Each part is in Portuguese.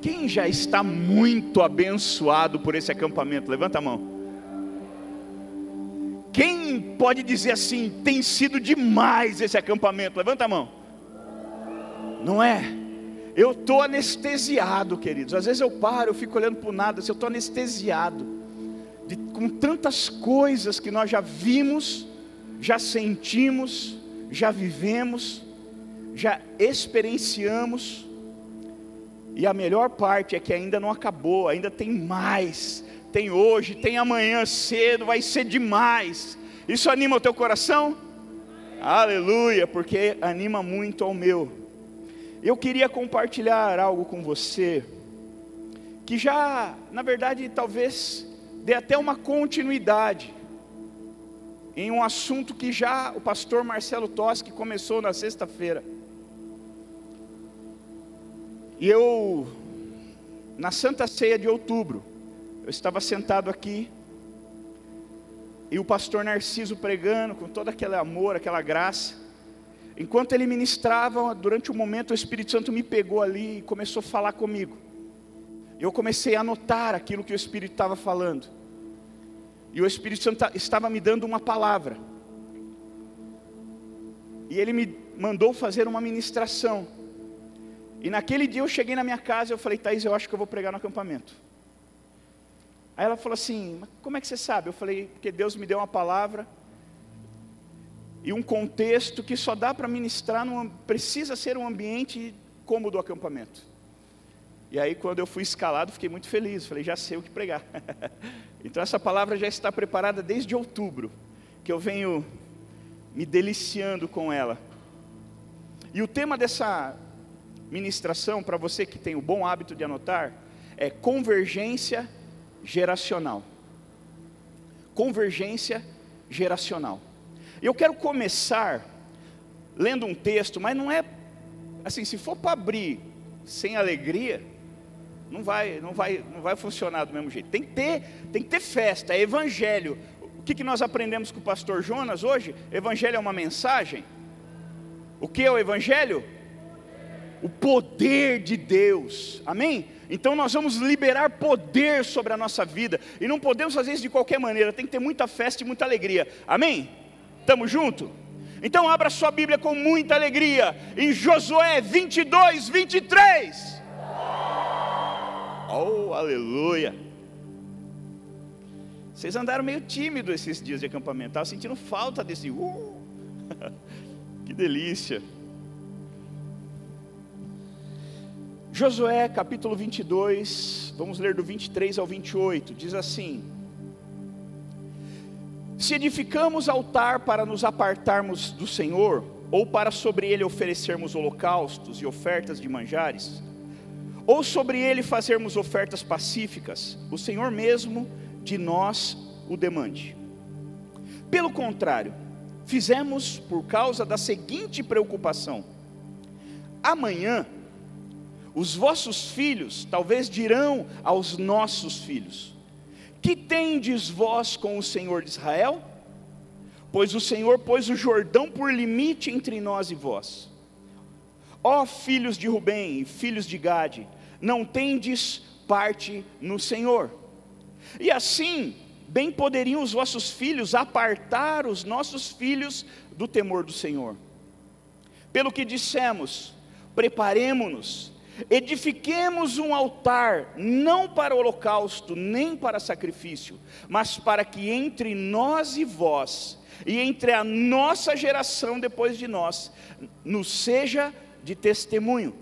Quem já está muito abençoado por esse acampamento? Levanta a mão. Quem pode dizer assim, tem sido demais esse acampamento? Levanta a mão. Não é? Eu estou anestesiado, queridos. Às vezes eu paro, eu fico olhando para o nada, assim, eu estou anestesiado de, com tantas coisas que nós já vimos, já sentimos, já vivemos, já experienciamos. E a melhor parte é que ainda não acabou, ainda tem mais. Tem hoje, tem amanhã cedo, vai ser demais. Isso anima o teu coração? Aleluia, porque anima muito ao meu. Eu queria compartilhar algo com você que já, na verdade, talvez dê até uma continuidade em um assunto que já o pastor Marcelo Toschi começou na sexta-feira. E eu, na Santa Ceia de outubro, eu estava sentado aqui, e o pastor Narciso pregando com todo aquele amor, aquela graça. Enquanto ele ministrava, durante um momento o Espírito Santo me pegou ali e começou a falar comigo. Eu comecei a anotar aquilo que o Espírito estava falando. E o Espírito Santo estava me dando uma palavra. E ele me mandou fazer uma ministração. E naquele dia eu cheguei na minha casa e eu falei, Thaís, eu acho que eu vou pregar no acampamento. Aí ela falou assim, como é que você sabe? Eu falei, porque Deus me deu uma palavra e um contexto que só dá para ministrar, num, precisa ser um ambiente como o do acampamento. E aí quando eu fui escalado, fiquei muito feliz, falei, já sei o que pregar. então essa palavra já está preparada desde outubro, que eu venho me deliciando com ela. E o tema dessa ministração, para você que tem o bom hábito de anotar, é convergência geracional. Convergência geracional. Eu quero começar lendo um texto, mas não é assim, se for para abrir sem alegria, não vai, não vai, não vai funcionar do mesmo jeito. Tem que ter, tem que ter festa, é evangelho. O que, que nós aprendemos com o pastor Jonas hoje? Evangelho é uma mensagem. O que é o evangelho? O poder de Deus, amém? Então nós vamos liberar poder sobre a nossa vida, e não podemos fazer isso de qualquer maneira, tem que ter muita festa e muita alegria, amém? Estamos juntos? Então abra sua Bíblia com muita alegria, em Josué 22, 23. Oh, aleluia! Vocês andaram meio tímidos esses dias de acampamento, estava sentindo falta desse. Uh, que delícia! Josué capítulo 22, vamos ler do 23 ao 28, diz assim: Se edificamos altar para nos apartarmos do Senhor, ou para sobre ele oferecermos holocaustos e ofertas de manjares, ou sobre ele fazermos ofertas pacíficas, o Senhor mesmo de nós o demande. Pelo contrário, fizemos por causa da seguinte preocupação: amanhã os vossos filhos talvez dirão aos nossos filhos: Que tendes vós com o Senhor de Israel? Pois o Senhor pôs o Jordão por limite entre nós e vós. Ó filhos de Rubem e filhos de Gade, não tendes parte no Senhor. E assim, bem poderiam os vossos filhos apartar os nossos filhos do temor do Senhor. Pelo que dissemos, preparemo-nos Edifiquemos um altar, não para holocausto, nem para sacrifício, mas para que entre nós e vós, e entre a nossa geração depois de nós, nos seja de testemunho,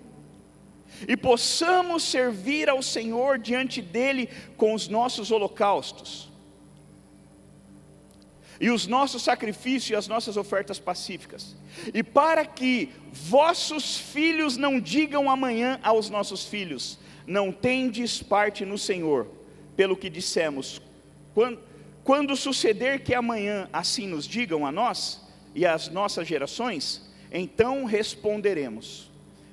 e possamos servir ao Senhor diante dEle com os nossos holocaustos e os nossos sacrifícios e as nossas ofertas pacíficas. E para que vossos filhos não digam amanhã aos nossos filhos: Não tendes parte no Senhor, pelo que dissemos, quando, quando suceder que amanhã assim nos digam a nós e às nossas gerações, então responderemos: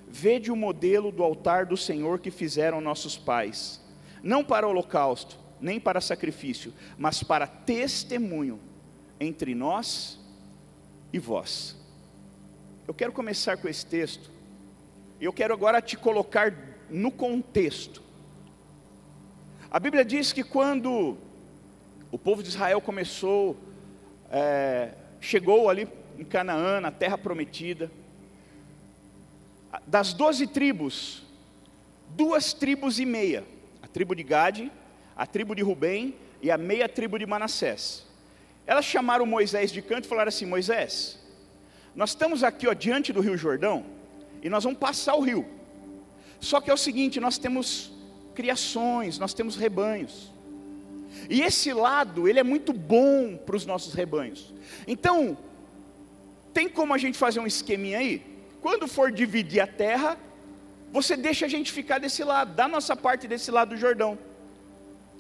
Vede o modelo do altar do Senhor que fizeram nossos pais, não para holocausto, nem para sacrifício, mas para testemunho entre nós e vós. Eu quero começar com esse texto. Eu quero agora te colocar no contexto. A Bíblia diz que quando o povo de Israel começou, é, chegou ali em Canaã, na terra prometida, das doze tribos, duas tribos e meia, a tribo de Gade, a tribo de Rubem e a meia tribo de Manassés. Elas chamaram Moisés de canto e falaram assim: Moisés, nós estamos aqui ó, diante do Rio Jordão e nós vamos passar o rio. Só que é o seguinte: nós temos criações, nós temos rebanhos. E esse lado, ele é muito bom para os nossos rebanhos. Então, tem como a gente fazer um esqueminha aí? Quando for dividir a terra, você deixa a gente ficar desse lado, da nossa parte desse lado do Jordão.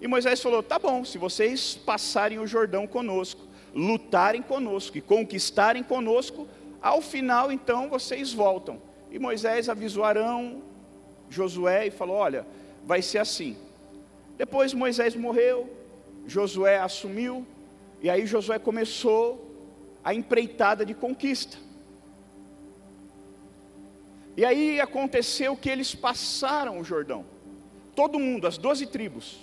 E Moisés falou: tá bom, se vocês passarem o Jordão conosco, lutarem conosco e conquistarem conosco, ao final então vocês voltam. E Moisés avisou Arão, Josué e falou: olha, vai ser assim. Depois Moisés morreu, Josué assumiu, e aí Josué começou a empreitada de conquista. E aí aconteceu que eles passaram o Jordão, todo mundo, as doze tribos,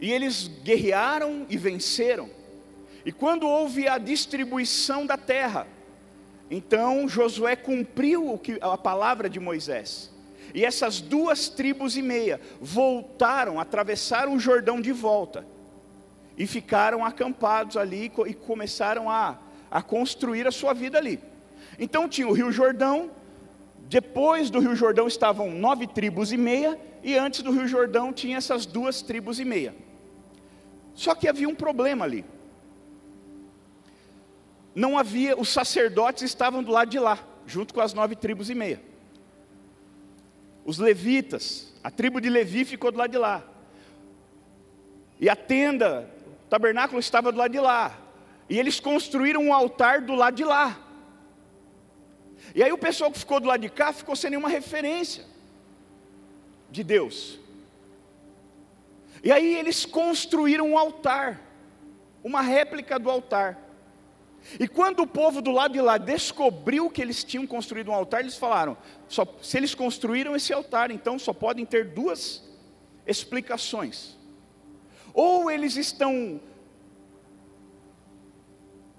e eles guerrearam e venceram. E quando houve a distribuição da terra, então Josué cumpriu o que, a palavra de Moisés. E essas duas tribos e meia voltaram, atravessaram o Jordão de volta. E ficaram acampados ali e começaram a, a construir a sua vida ali. Então tinha o Rio Jordão, depois do Rio Jordão estavam nove tribos e meia, e antes do Rio Jordão tinha essas duas tribos e meia. Só que havia um problema ali. Não havia, os sacerdotes estavam do lado de lá, junto com as nove tribos e meia os levitas, a tribo de Levi ficou do lado de lá. E a tenda, o tabernáculo estava do lado de lá. E eles construíram um altar do lado de lá. E aí o pessoal que ficou do lado de cá ficou sem nenhuma referência de Deus. E aí eles construíram um altar, uma réplica do altar. E quando o povo do lado de lá descobriu que eles tinham construído um altar, eles falaram: só, se eles construíram esse altar, então só podem ter duas explicações. Ou eles estão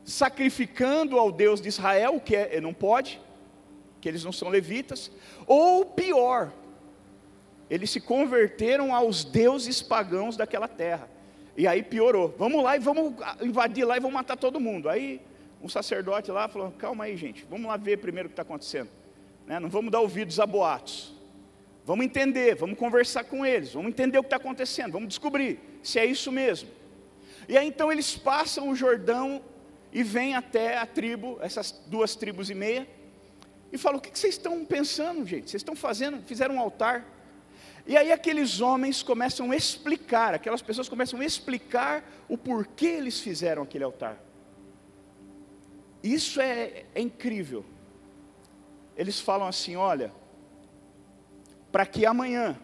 sacrificando ao Deus de Israel, que é, não pode, que eles não são levitas, ou pior, eles se converteram aos deuses pagãos daquela terra. E aí piorou. Vamos lá e vamos invadir lá e vamos matar todo mundo. Aí um sacerdote lá falou: calma aí, gente, vamos lá ver primeiro o que está acontecendo. Né? Não vamos dar ouvidos a boatos. Vamos entender, vamos conversar com eles, vamos entender o que está acontecendo, vamos descobrir se é isso mesmo. E aí então eles passam o Jordão e vêm até a tribo, essas duas tribos e meia, e falam: o que vocês estão pensando, gente? Vocês estão fazendo? Fizeram um altar. E aí aqueles homens começam a explicar, aquelas pessoas começam a explicar o porquê eles fizeram aquele altar. Isso é, é incrível. Eles falam assim: olha, para que amanhã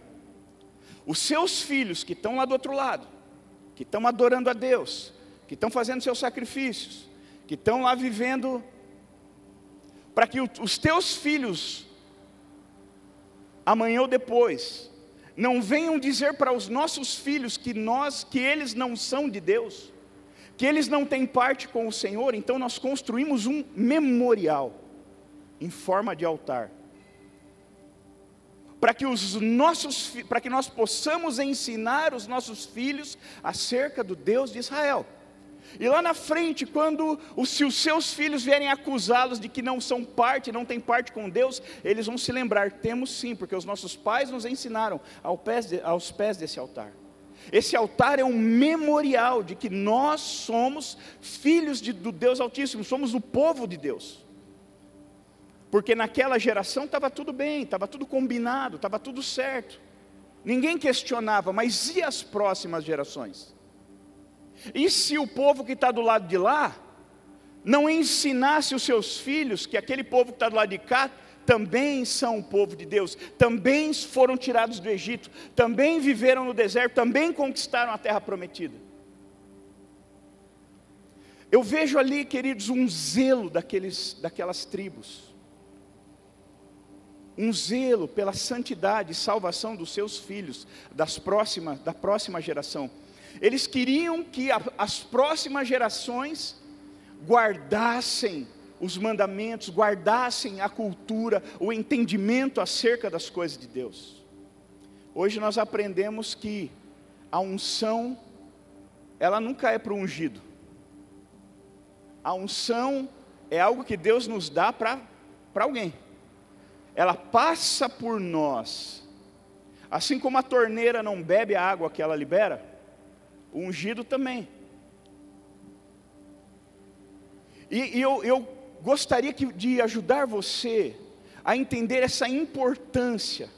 os seus filhos que estão lá do outro lado, que estão adorando a Deus, que estão fazendo seus sacrifícios, que estão lá vivendo, para que os teus filhos, amanhã ou depois, não venham dizer para os nossos filhos que nós, que eles não são de Deus, que eles não têm parte com o Senhor, então nós construímos um memorial em forma de altar. Para que os nossos para que nós possamos ensinar os nossos filhos acerca do Deus de Israel. E lá na frente, quando os, se os seus filhos vierem acusá-los de que não são parte, não têm parte com Deus, eles vão se lembrar: temos sim, porque os nossos pais nos ensinaram ao pés de, aos pés desse altar. Esse altar é um memorial de que nós somos filhos de, do Deus Altíssimo, somos o povo de Deus. Porque naquela geração estava tudo bem, estava tudo combinado, estava tudo certo. Ninguém questionava, mas e as próximas gerações? E se o povo que está do lado de lá não ensinasse os seus filhos que aquele povo que está do lado de cá também são o povo de Deus, também foram tirados do Egito, também viveram no deserto, também conquistaram a terra prometida. Eu vejo ali, queridos, um zelo daqueles, daquelas tribos. um zelo pela santidade e salvação dos seus filhos, das próximas, da próxima geração. Eles queriam que a, as próximas gerações guardassem os mandamentos, guardassem a cultura, o entendimento acerca das coisas de Deus. Hoje nós aprendemos que a unção, ela nunca é para o ungido. A unção é algo que Deus nos dá para alguém. Ela passa por nós. Assim como a torneira não bebe a água que ela libera, o ungido também. E, e eu, eu gostaria que, de ajudar você a entender essa importância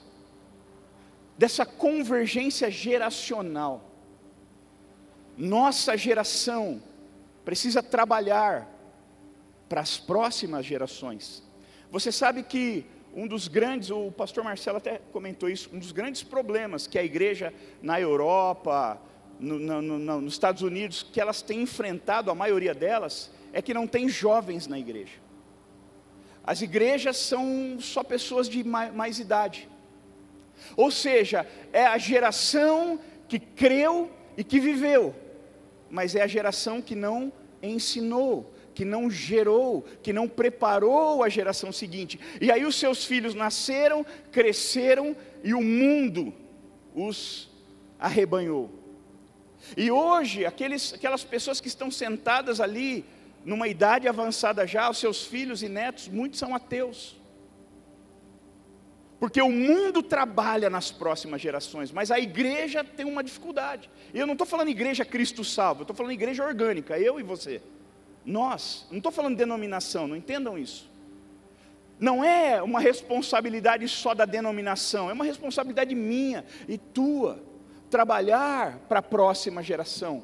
dessa convergência geracional. Nossa geração precisa trabalhar para as próximas gerações. Você sabe que um dos grandes, o pastor Marcelo até comentou isso, um dos grandes problemas que a igreja na Europa, no, no, no, nos Estados Unidos, que elas têm enfrentado, a maioria delas, é que não tem jovens na igreja. As igrejas são só pessoas de mais, mais idade. Ou seja, é a geração que creu e que viveu, mas é a geração que não ensinou, que não gerou, que não preparou a geração seguinte. E aí os seus filhos nasceram, cresceram e o mundo os arrebanhou. E hoje, aqueles, aquelas pessoas que estão sentadas ali, numa idade avançada já, os seus filhos e netos, muitos são ateus. Porque o mundo trabalha nas próximas gerações, mas a igreja tem uma dificuldade. E eu não estou falando igreja Cristo salvo, eu estou falando igreja orgânica, eu e você. Nós, não estou falando denominação, não entendam isso. Não é uma responsabilidade só da denominação, é uma responsabilidade minha e tua. Trabalhar para a próxima geração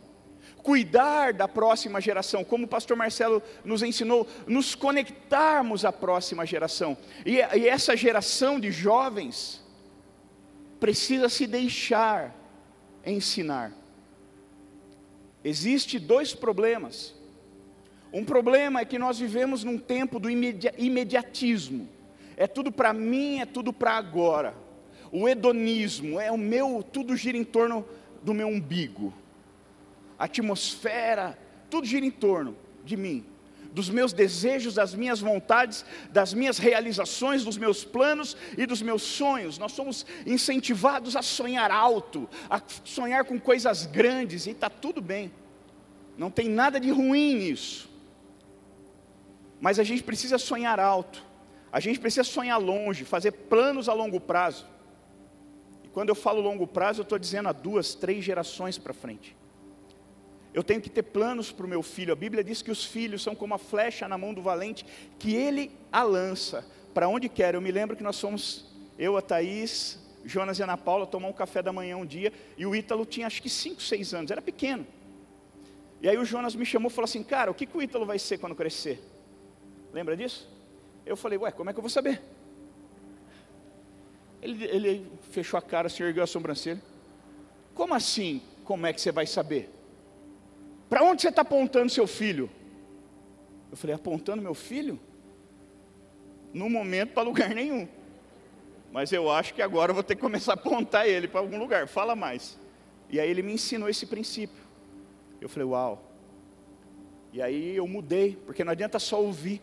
cuidar da próxima geração, como o pastor Marcelo nos ensinou, nos conectarmos à próxima geração. E, e essa geração de jovens precisa se deixar ensinar. Existem dois problemas. Um problema é que nós vivemos num tempo do imediatismo. É tudo para mim, é tudo para agora. O hedonismo é o meu, tudo gira em torno do meu umbigo atmosfera, tudo gira em torno de mim, dos meus desejos, das minhas vontades, das minhas realizações, dos meus planos e dos meus sonhos. Nós somos incentivados a sonhar alto, a sonhar com coisas grandes, e está tudo bem, não tem nada de ruim nisso. Mas a gente precisa sonhar alto, a gente precisa sonhar longe, fazer planos a longo prazo. Quando eu falo longo prazo, eu estou dizendo a duas, três gerações para frente. Eu tenho que ter planos para o meu filho. A Bíblia diz que os filhos são como a flecha na mão do valente, que ele a lança para onde quer. Eu me lembro que nós fomos, eu, a Thaís, Jonas e Ana Paula, tomar um café da manhã um dia, e o Ítalo tinha acho que 5, 6 anos, era pequeno. E aí o Jonas me chamou e falou assim: Cara, o que, que o Ítalo vai ser quando crescer? Lembra disso? Eu falei: Ué, como é que eu vou saber? Ele, ele fechou a cara, se ergueu a sobrancelha. Como assim? Como é que você vai saber? Para onde você está apontando seu filho? Eu falei, apontando meu filho? No momento, para lugar nenhum. Mas eu acho que agora eu vou ter que começar a apontar ele para algum lugar. Fala mais. E aí ele me ensinou esse princípio. Eu falei, uau. E aí eu mudei, porque não adianta só ouvir.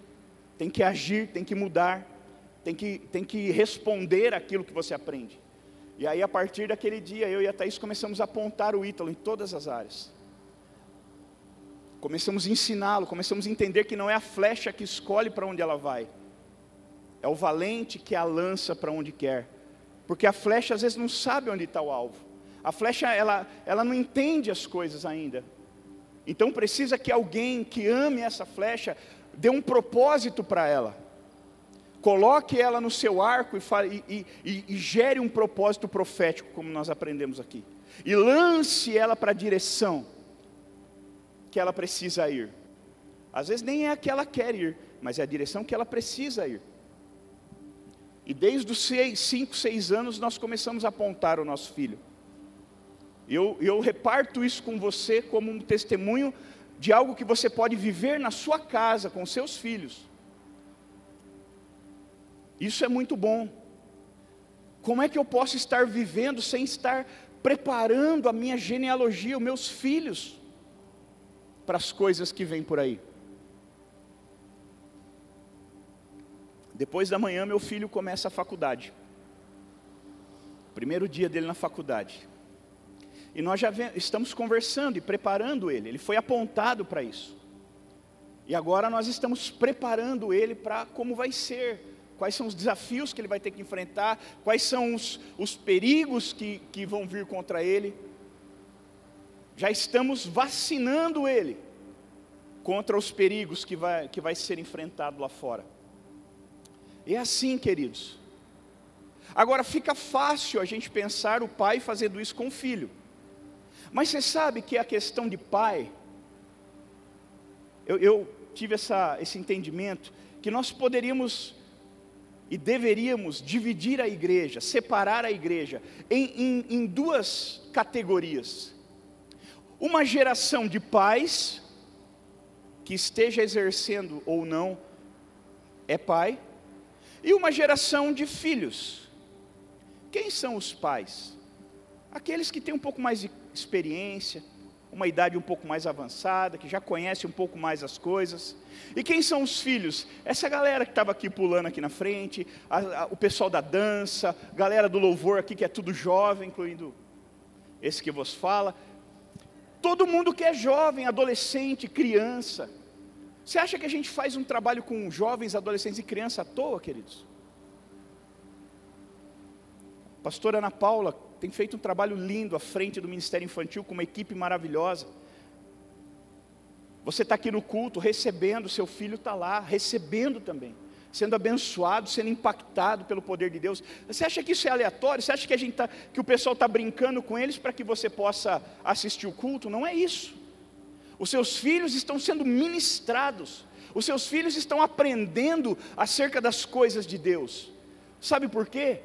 Tem que agir, tem que mudar. Tem que, tem que responder aquilo que você aprende. E aí, a partir daquele dia, eu e a Thaís começamos a apontar o Ítalo em todas as áreas. Começamos a ensiná-lo, começamos a entender que não é a flecha que escolhe para onde ela vai, é o valente que a lança para onde quer, porque a flecha às vezes não sabe onde está o alvo, a flecha ela, ela não entende as coisas ainda, então precisa que alguém que ame essa flecha dê um propósito para ela, coloque ela no seu arco e, fale, e, e, e gere um propósito profético, como nós aprendemos aqui, e lance ela para a direção que ela precisa ir. Às vezes nem é a que ela quer ir, mas é a direção que ela precisa ir. E desde os seis, cinco, seis anos nós começamos a apontar o nosso filho. Eu, eu reparto isso com você como um testemunho de algo que você pode viver na sua casa com seus filhos. Isso é muito bom. Como é que eu posso estar vivendo sem estar preparando a minha genealogia, os meus filhos, para as coisas que vêm por aí? Depois da manhã, meu filho começa a faculdade. Primeiro dia dele na faculdade. E nós já estamos conversando e preparando ele. Ele foi apontado para isso. E agora nós estamos preparando ele para como vai ser, quais são os desafios que ele vai ter que enfrentar, quais são os, os perigos que, que vão vir contra ele. Já estamos vacinando ele contra os perigos que vai, que vai ser enfrentado lá fora. É assim, queridos. Agora fica fácil a gente pensar o pai fazendo isso com o filho. Mas você sabe que a questão de pai, eu, eu tive essa, esse entendimento, que nós poderíamos e deveríamos dividir a igreja, separar a igreja em, em, em duas categorias. Uma geração de pais, que esteja exercendo ou não, é pai, e uma geração de filhos. Quem são os pais? Aqueles que têm um pouco mais de experiência, uma idade um pouco mais avançada, que já conhece um pouco mais as coisas. E quem são os filhos? Essa galera que estava aqui pulando aqui na frente, a, a, o pessoal da dança, galera do louvor aqui que é tudo jovem, incluindo esse que vos fala. Todo mundo que é jovem, adolescente, criança. Você acha que a gente faz um trabalho com jovens, adolescentes e crianças à toa, queridos? Pastora Ana Paula tem feito um trabalho lindo à frente do Ministério Infantil com uma equipe maravilhosa. Você está aqui no culto recebendo, seu filho está lá, recebendo também, sendo abençoado, sendo impactado pelo poder de Deus. Você acha que isso é aleatório? Você acha que, a gente tá, que o pessoal está brincando com eles para que você possa assistir o culto? Não é isso. Os seus filhos estão sendo ministrados, os seus filhos estão aprendendo acerca das coisas de Deus. Sabe por quê?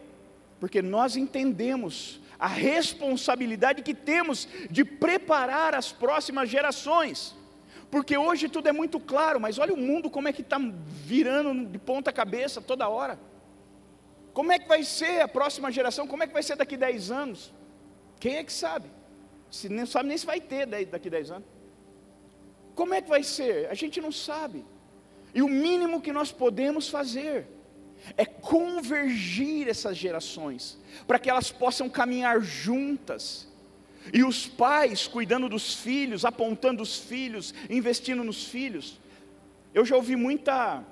Porque nós entendemos a responsabilidade que temos de preparar as próximas gerações. Porque hoje tudo é muito claro, mas olha o mundo como é que está virando de ponta cabeça toda hora. Como é que vai ser a próxima geração? Como é que vai ser daqui 10 anos? Quem é que sabe? Se nem sabe nem se vai ter daqui 10 anos. Como é que vai ser? A gente não sabe. E o mínimo que nós podemos fazer é convergir essas gerações, para que elas possam caminhar juntas. E os pais cuidando dos filhos, apontando os filhos, investindo nos filhos. Eu já ouvi muita.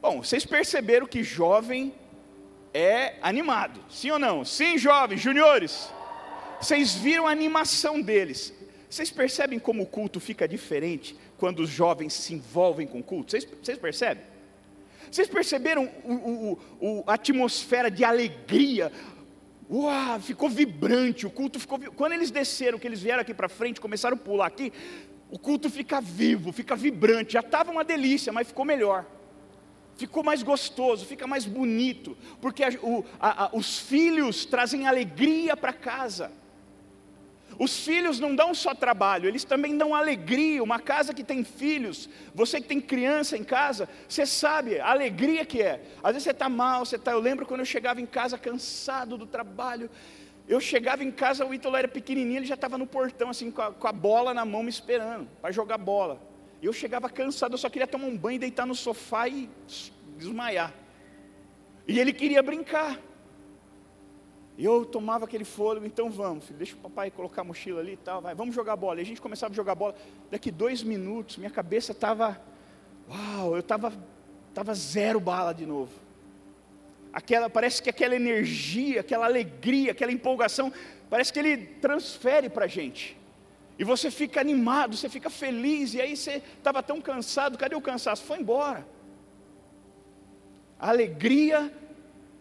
Bom, vocês perceberam que jovem é animado, sim ou não? Sim, jovens, juniores. Vocês viram a animação deles. Vocês percebem como o culto fica diferente quando os jovens se envolvem com o culto? Vocês, vocês percebem? Vocês perceberam o, o, o, a atmosfera de alegria? Uau, ficou vibrante, o culto ficou. Quando eles desceram, que eles vieram aqui para frente, começaram a pular aqui, o culto fica vivo, fica vibrante. Já estava uma delícia, mas ficou melhor. Ficou mais gostoso, fica mais bonito, porque a, a, a, os filhos trazem alegria para casa. Os filhos não dão só trabalho, eles também dão alegria. Uma casa que tem filhos, você que tem criança em casa, você sabe a alegria que é. Às vezes você está mal, você está. Eu lembro quando eu chegava em casa cansado do trabalho. Eu chegava em casa, o Ítalo era pequenininho, ele já estava no portão, assim, com a, com a bola na mão, me esperando, para jogar bola. Eu chegava cansado, eu só queria tomar um banho, deitar no sofá e desmaiar. E ele queria brincar. E eu tomava aquele fôlego, então vamos, filho, deixa o papai colocar a mochila ali e tal, vai, vamos jogar bola. E a gente começava a jogar bola. Daqui dois minutos, minha cabeça estava, uau, eu estava tava zero bala de novo. Aquela, parece que aquela energia, aquela alegria, aquela empolgação, parece que ele transfere para a gente. E você fica animado, você fica feliz, e aí você estava tão cansado, cadê o cansaço? Foi embora. A alegria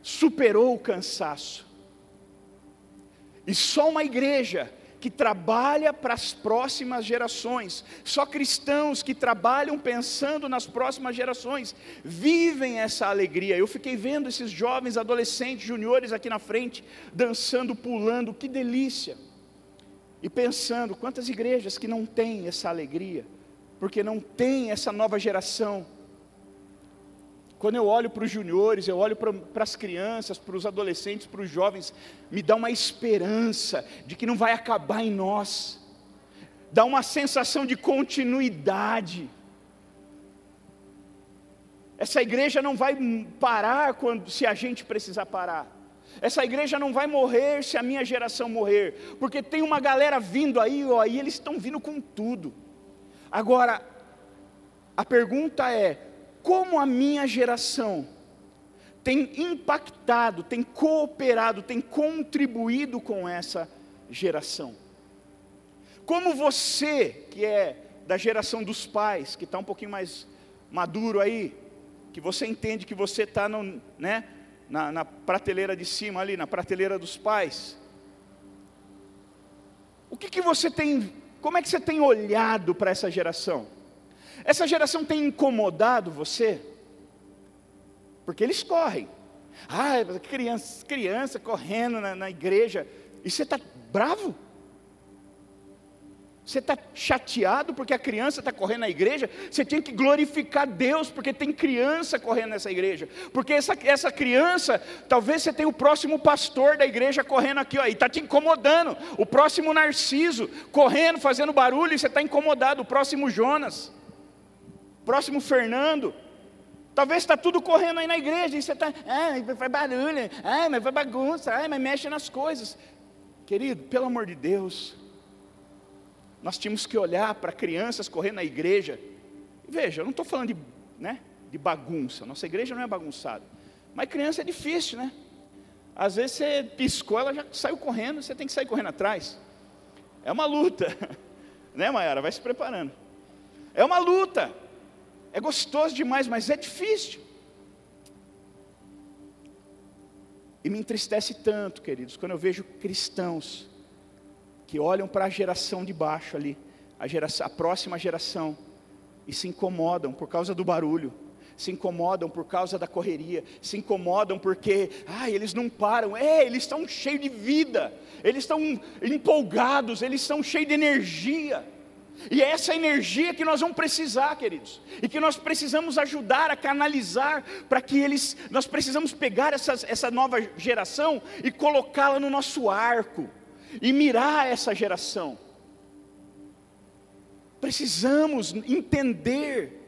superou o cansaço. E só uma igreja que trabalha para as próximas gerações, só cristãos que trabalham pensando nas próximas gerações, vivem essa alegria. Eu fiquei vendo esses jovens, adolescentes, juniores aqui na frente, dançando, pulando, que delícia. E pensando, quantas igrejas que não têm essa alegria, porque não tem essa nova geração. Quando eu olho para os juniores, eu olho para as crianças, para os adolescentes, para os jovens, me dá uma esperança de que não vai acabar em nós, dá uma sensação de continuidade. Essa igreja não vai parar quando, se a gente precisar parar. Essa igreja não vai morrer se a minha geração morrer, porque tem uma galera vindo aí, ó, e eles estão vindo com tudo. Agora, a pergunta é: como a minha geração tem impactado, tem cooperado, tem contribuído com essa geração? Como você, que é da geração dos pais, que está um pouquinho mais maduro aí, que você entende que você está né, na, na prateleira de cima ali, na prateleira dos pais, o que, que você tem, como é que você tem olhado para essa geração? Essa geração tem incomodado você? Porque eles correm. Ah, criança, criança correndo na, na igreja. E você está bravo? Você está chateado porque a criança está correndo na igreja? Você tem que glorificar Deus porque tem criança correndo nessa igreja. Porque essa, essa criança, talvez você tenha o próximo pastor da igreja correndo aqui, ó, e está te incomodando. O próximo Narciso correndo, fazendo barulho, e você está incomodado. O próximo Jonas próximo Fernando. Talvez está tudo correndo aí na igreja, e você está, ah, faz barulho, ah, mas vai bagunça, ah, mas mexe nas coisas. Querido, pelo amor de Deus, nós tínhamos que olhar para crianças correndo na igreja. Veja, eu não estou falando de, né, de bagunça, nossa igreja não é bagunçada. Mas criança é difícil, né? Às vezes você piscou, ela já saiu correndo, você tem que sair correndo atrás. É uma luta, né, Mayara? Vai se preparando. É uma luta. É gostoso demais, mas é difícil. E me entristece tanto, queridos, quando eu vejo cristãos que olham para a geração de baixo ali, a, geração, a próxima geração, e se incomodam por causa do barulho, se incomodam por causa da correria, se incomodam porque, ah, eles não param, é, eles estão cheios de vida, eles estão empolgados, eles estão cheios de energia. E é essa energia que nós vamos precisar, queridos, e que nós precisamos ajudar a canalizar para que eles, nós precisamos pegar essa, essa nova geração e colocá-la no nosso arco, e mirar essa geração. Precisamos entender,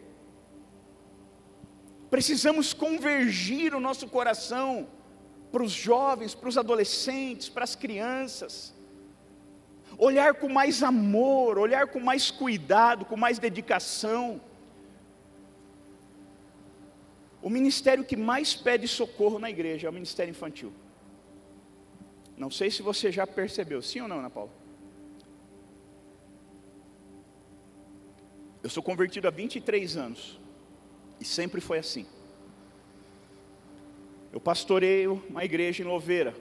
precisamos convergir o nosso coração para os jovens, para os adolescentes, para as crianças olhar com mais amor, olhar com mais cuidado, com mais dedicação. O ministério que mais pede socorro na igreja é o ministério infantil. Não sei se você já percebeu, sim ou não, Ana Paula? Eu sou convertido há 23 anos e sempre foi assim. Eu pastoreio uma igreja em Louveira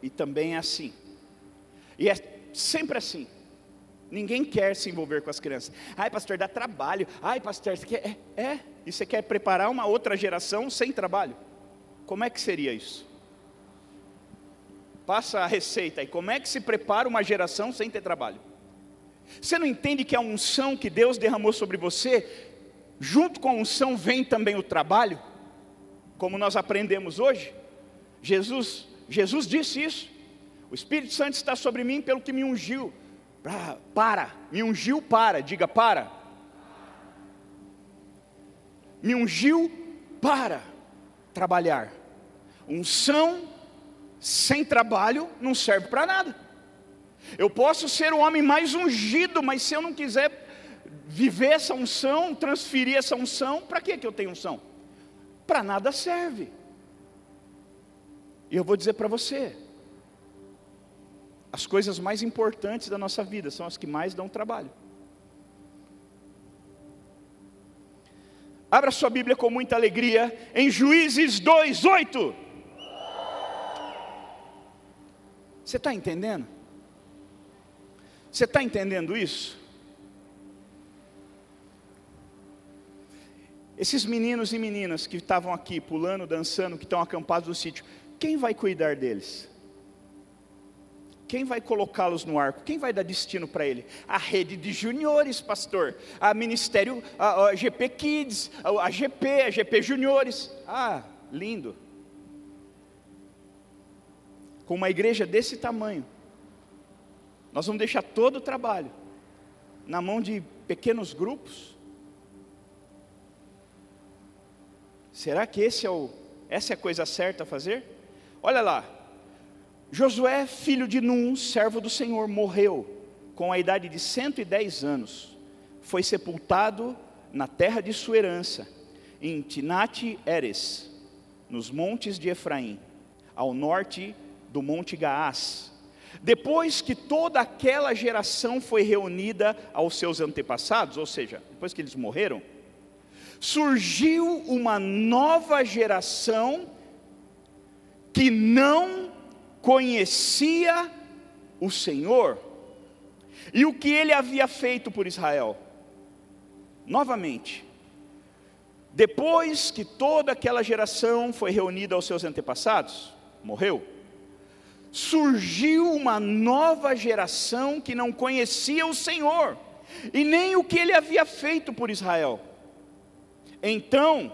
e também é assim. E é sempre assim. Ninguém quer se envolver com as crianças. Ai, pastor, dá trabalho. Ai, pastor, você quer. É, é. E você quer preparar uma outra geração sem trabalho? Como é que seria isso? Passa a receita aí. Como é que se prepara uma geração sem ter trabalho? Você não entende que a unção que Deus derramou sobre você, junto com a unção vem também o trabalho? Como nós aprendemos hoje? Jesus, Jesus disse isso. O Espírito Santo está sobre mim pelo que me ungiu. Para, para, me ungiu para, diga para. Me ungiu para trabalhar. Unção sem trabalho não serve para nada. Eu posso ser o homem mais ungido, mas se eu não quiser viver essa unção, transferir essa unção, para que eu tenho unção? Para nada serve. E eu vou dizer para você, as coisas mais importantes da nossa vida são as que mais dão trabalho. Abra sua Bíblia com muita alegria em Juízes 2:8. Você está entendendo? Você está entendendo isso? Esses meninos e meninas que estavam aqui pulando, dançando, que estão acampados no sítio, quem vai cuidar deles? Quem vai colocá-los no arco? Quem vai dar destino para ele? A rede de juniores, pastor. A Ministério, a, a GP Kids, a, a GP, a GP Juniores. Ah, lindo. Com uma igreja desse tamanho, nós vamos deixar todo o trabalho na mão de pequenos grupos? Será que esse é o, essa é a coisa certa a fazer? Olha lá, Josué, filho de Num, servo do Senhor, morreu com a idade de 110 anos. Foi sepultado na terra de sua herança, em Tinate Eres, nos montes de Efraim, ao norte do monte Gaás. Depois que toda aquela geração foi reunida aos seus antepassados, ou seja, depois que eles morreram, surgiu uma nova geração que não conhecia o Senhor e o que ele havia feito por Israel. Novamente, depois que toda aquela geração foi reunida aos seus antepassados, morreu, surgiu uma nova geração que não conhecia o Senhor e nem o que ele havia feito por Israel. Então,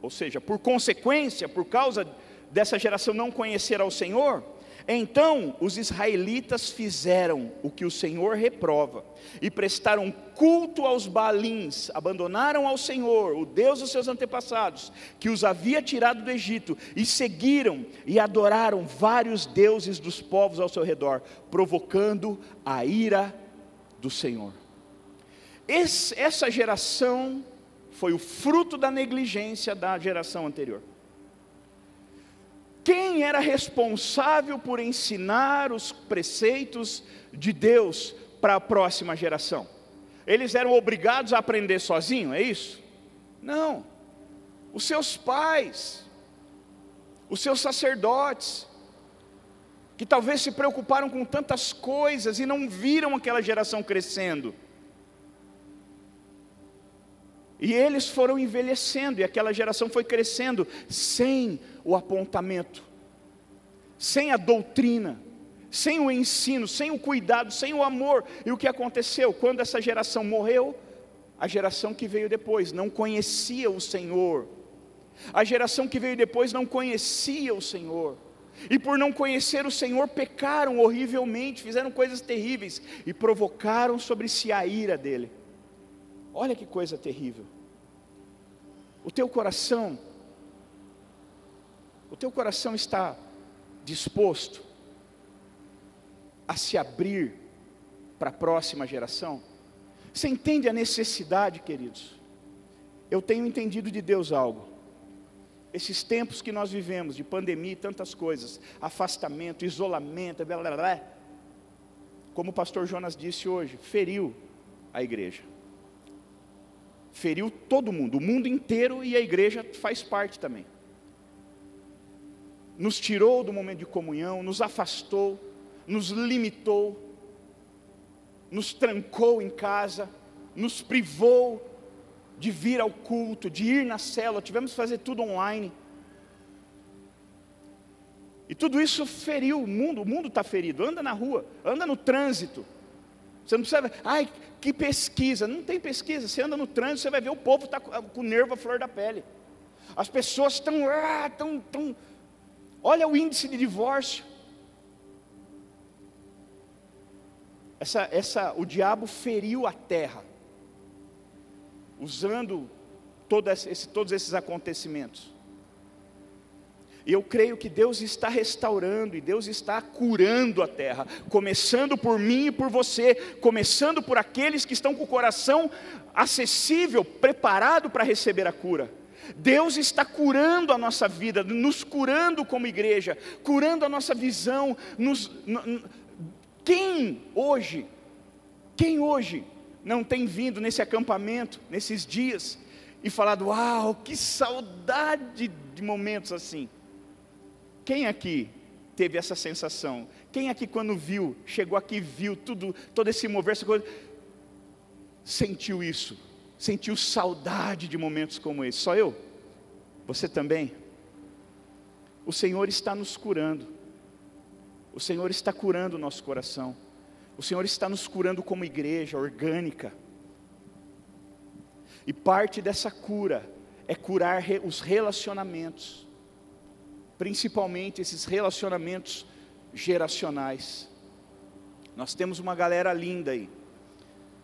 ou seja, por consequência, por causa dessa geração não conhecer ao Senhor, então os israelitas fizeram o que o Senhor reprova e prestaram culto aos Baalins, abandonaram ao Senhor, o Deus dos seus antepassados, que os havia tirado do Egito, e seguiram e adoraram vários deuses dos povos ao seu redor, provocando a ira do Senhor. Esse, essa geração foi o fruto da negligência da geração anterior. Quem era responsável por ensinar os preceitos de Deus para a próxima geração? Eles eram obrigados a aprender sozinho, é isso? Não. Os seus pais, os seus sacerdotes, que talvez se preocuparam com tantas coisas e não viram aquela geração crescendo. E eles foram envelhecendo, e aquela geração foi crescendo sem o apontamento, sem a doutrina, sem o ensino, sem o cuidado, sem o amor. E o que aconteceu? Quando essa geração morreu, a geração que veio depois não conhecia o Senhor. A geração que veio depois não conhecia o Senhor. E por não conhecer o Senhor, pecaram horrivelmente, fizeram coisas terríveis e provocaram sobre si a ira dele. Olha que coisa terrível. O teu coração, o teu coração está disposto a se abrir para a próxima geração? Você entende a necessidade, queridos? Eu tenho entendido de Deus algo. Esses tempos que nós vivemos, de pandemia e tantas coisas, afastamento, isolamento, blá, blá, blá, como o pastor Jonas disse hoje, feriu a igreja feriu todo mundo, o mundo inteiro e a igreja faz parte também. Nos tirou do momento de comunhão, nos afastou, nos limitou, nos trancou em casa, nos privou de vir ao culto, de ir na célula, tivemos que fazer tudo online. E tudo isso feriu o mundo, o mundo está ferido, anda na rua, anda no trânsito. Você não precisa, ai, que pesquisa. Não tem pesquisa. Você anda no trânsito, você vai ver o povo está com o nervo à flor da pele. As pessoas estão, ah, estão, estão. Olha o índice de divórcio. Essa, essa, o diabo feriu a terra, usando todo esse, todos esses acontecimentos. E eu creio que Deus está restaurando e Deus está curando a terra, começando por mim e por você, começando por aqueles que estão com o coração acessível, preparado para receber a cura. Deus está curando a nossa vida, nos curando como igreja, curando a nossa visão. Nos, quem hoje, quem hoje não tem vindo nesse acampamento, nesses dias, e falado: Uau, que saudade de momentos assim? Quem aqui teve essa sensação? Quem aqui quando viu, chegou aqui viu tudo, todo esse mover, essa coisa, sentiu isso? Sentiu saudade de momentos como esse? Só eu? Você também? O Senhor está nos curando. O Senhor está curando o nosso coração. O Senhor está nos curando como igreja orgânica. E parte dessa cura é curar os relacionamentos, principalmente esses relacionamentos geracionais. Nós temos uma galera linda aí.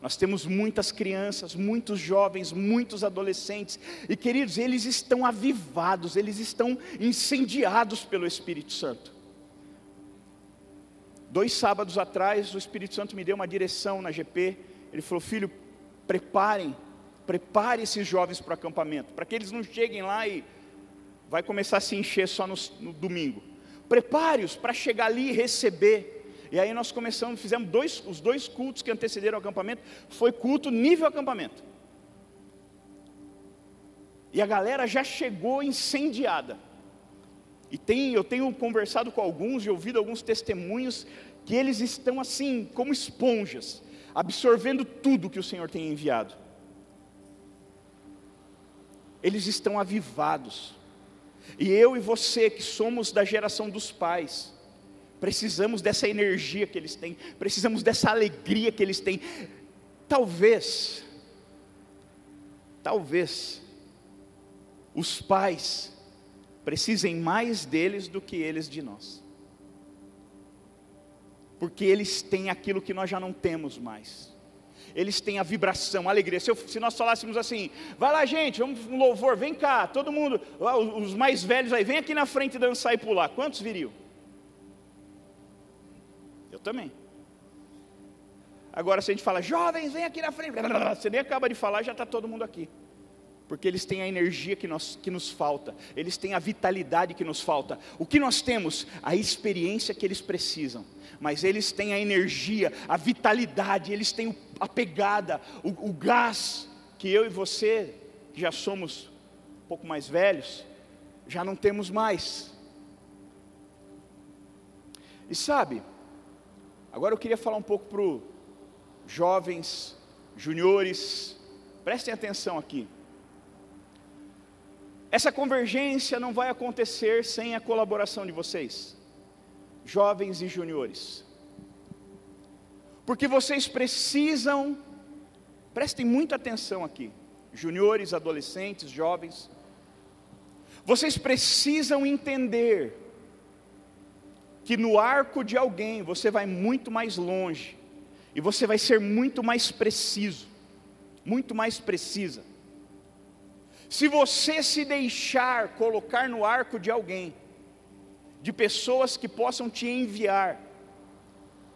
Nós temos muitas crianças, muitos jovens, muitos adolescentes, e queridos, eles estão avivados, eles estão incendiados pelo Espírito Santo. Dois sábados atrás, o Espírito Santo me deu uma direção na GP. Ele falou: Filho, preparem, prepare esses jovens para o acampamento, para que eles não cheguem lá e vai começar a se encher só no, no domingo. Prepare-os para chegar ali e receber e aí nós começamos, fizemos dois, os dois cultos que antecederam o acampamento, foi culto nível acampamento. E a galera já chegou incendiada. E tem, eu tenho conversado com alguns e ouvido alguns testemunhos que eles estão assim, como esponjas, absorvendo tudo que o Senhor tem enviado. Eles estão avivados. E eu e você, que somos da geração dos pais, Precisamos dessa energia que eles têm, precisamos dessa alegria que eles têm. Talvez, talvez, os pais precisem mais deles do que eles de nós, porque eles têm aquilo que nós já não temos mais. Eles têm a vibração, a alegria. Se, eu, se nós falássemos assim, vai lá, gente, vamos um louvor, vem cá, todo mundo, os mais velhos aí, vem aqui na frente dançar e pular. Quantos viriam? Também. Agora, se a gente fala, jovens, vem aqui na frente, você nem acaba de falar, já está todo mundo aqui. Porque eles têm a energia que, nós, que nos falta, eles têm a vitalidade que nos falta. O que nós temos? A experiência que eles precisam. Mas eles têm a energia, a vitalidade, eles têm a pegada, o, o gás que eu e você, que já somos um pouco mais velhos, já não temos mais. E sabe, Agora eu queria falar um pouco para os jovens, juniores, prestem atenção aqui. Essa convergência não vai acontecer sem a colaboração de vocês, jovens e juniores, porque vocês precisam, prestem muita atenção aqui, juniores, adolescentes, jovens, vocês precisam entender que no arco de alguém você vai muito mais longe, e você vai ser muito mais preciso, muito mais precisa. Se você se deixar colocar no arco de alguém, de pessoas que possam te enviar,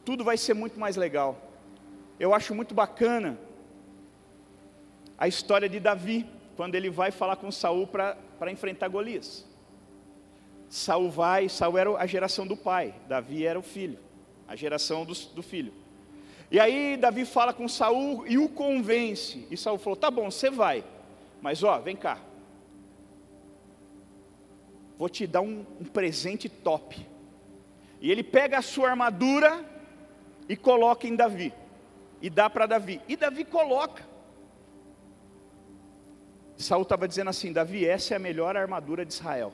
tudo vai ser muito mais legal. Eu acho muito bacana a história de Davi, quando ele vai falar com Saul para enfrentar Golias. Saul vai, Saul era a geração do pai, Davi era o filho, a geração do, do filho. E aí Davi fala com Saul e o convence. E Saul falou: "Tá bom, você vai. Mas ó, vem cá. Vou te dar um, um presente top." E ele pega a sua armadura e coloca em Davi. E dá para Davi. E Davi coloca. Saul estava dizendo assim: Davi, essa é a melhor armadura de Israel.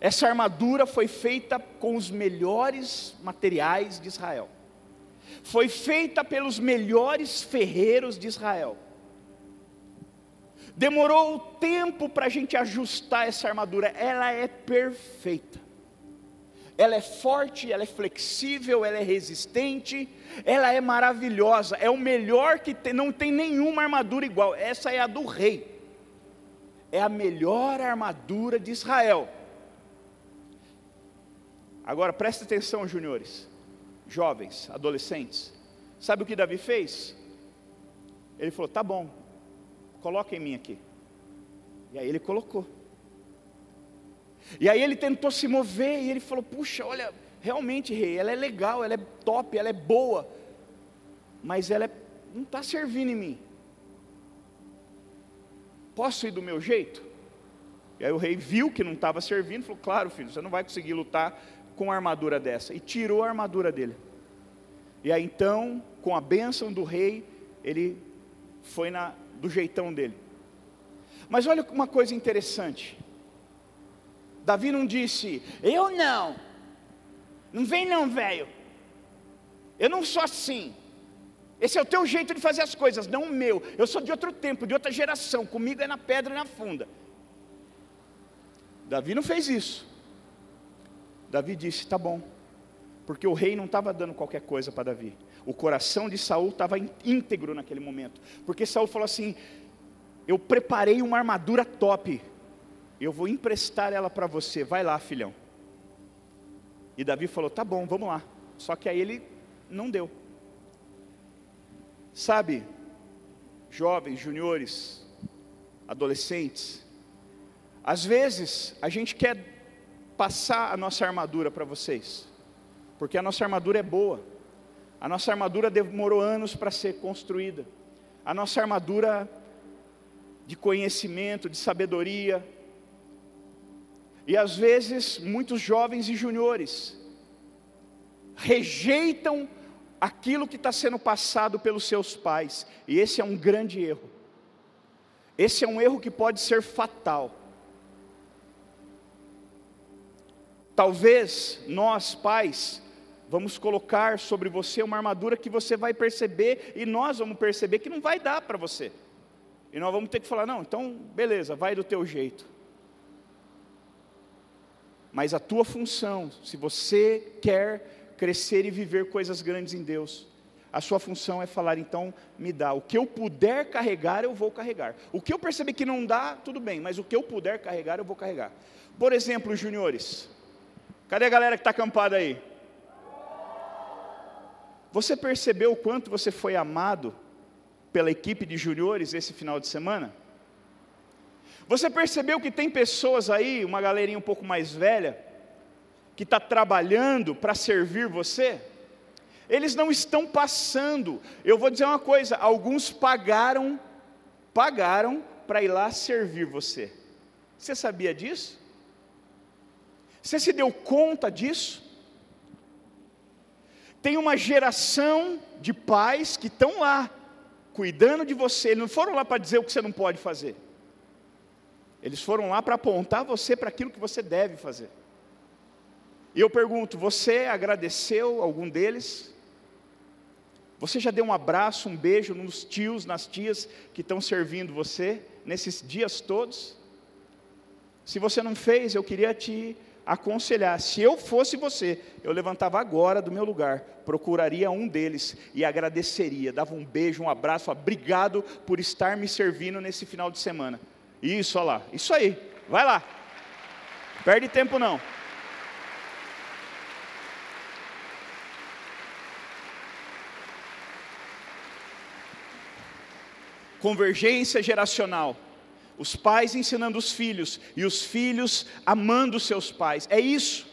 Essa armadura foi feita com os melhores materiais de Israel. Foi feita pelos melhores ferreiros de Israel. Demorou tempo para a gente ajustar essa armadura, ela é perfeita. Ela é forte, ela é flexível, ela é resistente, ela é maravilhosa, é o melhor que tem, não tem nenhuma armadura igual. Essa é a do rei. É a melhor armadura de Israel. Agora preste atenção, juniores, jovens, adolescentes. Sabe o que Davi fez? Ele falou: tá bom, coloca em mim aqui. E aí ele colocou. E aí ele tentou se mover e ele falou: puxa, olha, realmente, rei, ela é legal, ela é top, ela é boa, mas ela é, não está servindo em mim. Posso ir do meu jeito? E aí o rei viu que não estava servindo, falou: Claro, filho, você não vai conseguir lutar com a armadura dessa, e tirou a armadura dele. E aí então, com a bênção do rei, ele foi na, do jeitão dele. Mas olha uma coisa interessante. Davi não disse, eu não. Não vem não, velho. Eu não sou assim. Esse é o teu jeito de fazer as coisas, não o meu. Eu sou de outro tempo, de outra geração. Comigo é na pedra e na funda. Davi não fez isso. Davi disse: "Tá bom". Porque o rei não estava dando qualquer coisa para Davi. O coração de Saul estava íntegro naquele momento. Porque Saul falou assim: "Eu preparei uma armadura top. Eu vou emprestar ela para você. Vai lá, filhão". E Davi falou: "Tá bom, vamos lá". Só que aí ele não deu. Sabe, jovens, juniores, adolescentes, às vezes a gente quer passar a nossa armadura para vocês, porque a nossa armadura é boa, a nossa armadura demorou anos para ser construída, a nossa armadura de conhecimento, de sabedoria, e às vezes muitos jovens e juniores rejeitam aquilo que está sendo passado pelos seus pais, e esse é um grande erro. Esse é um erro que pode ser fatal. Talvez nós, pais, vamos colocar sobre você uma armadura que você vai perceber, e nós vamos perceber que não vai dar para você. E nós vamos ter que falar: não, então, beleza, vai do teu jeito. Mas a tua função, se você quer crescer e viver coisas grandes em Deus. A sua função é falar, então, me dá. O que eu puder carregar, eu vou carregar. O que eu perceber que não dá, tudo bem, mas o que eu puder carregar, eu vou carregar. Por exemplo, juniores. Cadê a galera que está acampada aí? Você percebeu o quanto você foi amado pela equipe de juniores esse final de semana? Você percebeu que tem pessoas aí, uma galerinha um pouco mais velha, que está trabalhando para servir você, eles não estão passando. Eu vou dizer uma coisa: alguns pagaram, pagaram para ir lá servir você. Você sabia disso? Você se deu conta disso? Tem uma geração de pais que estão lá, cuidando de você, eles não foram lá para dizer o que você não pode fazer, eles foram lá para apontar você para aquilo que você deve fazer. E eu pergunto: você agradeceu algum deles? Você já deu um abraço, um beijo nos tios, nas tias que estão servindo você nesses dias todos? Se você não fez, eu queria te aconselhar. Se eu fosse você, eu levantava agora do meu lugar, procuraria um deles e agradeceria, dava um beijo, um abraço, obrigado por estar me servindo nesse final de semana. Isso, olha lá, isso aí, vai lá, perde tempo não. convergência geracional. Os pais ensinando os filhos e os filhos amando seus pais. É isso.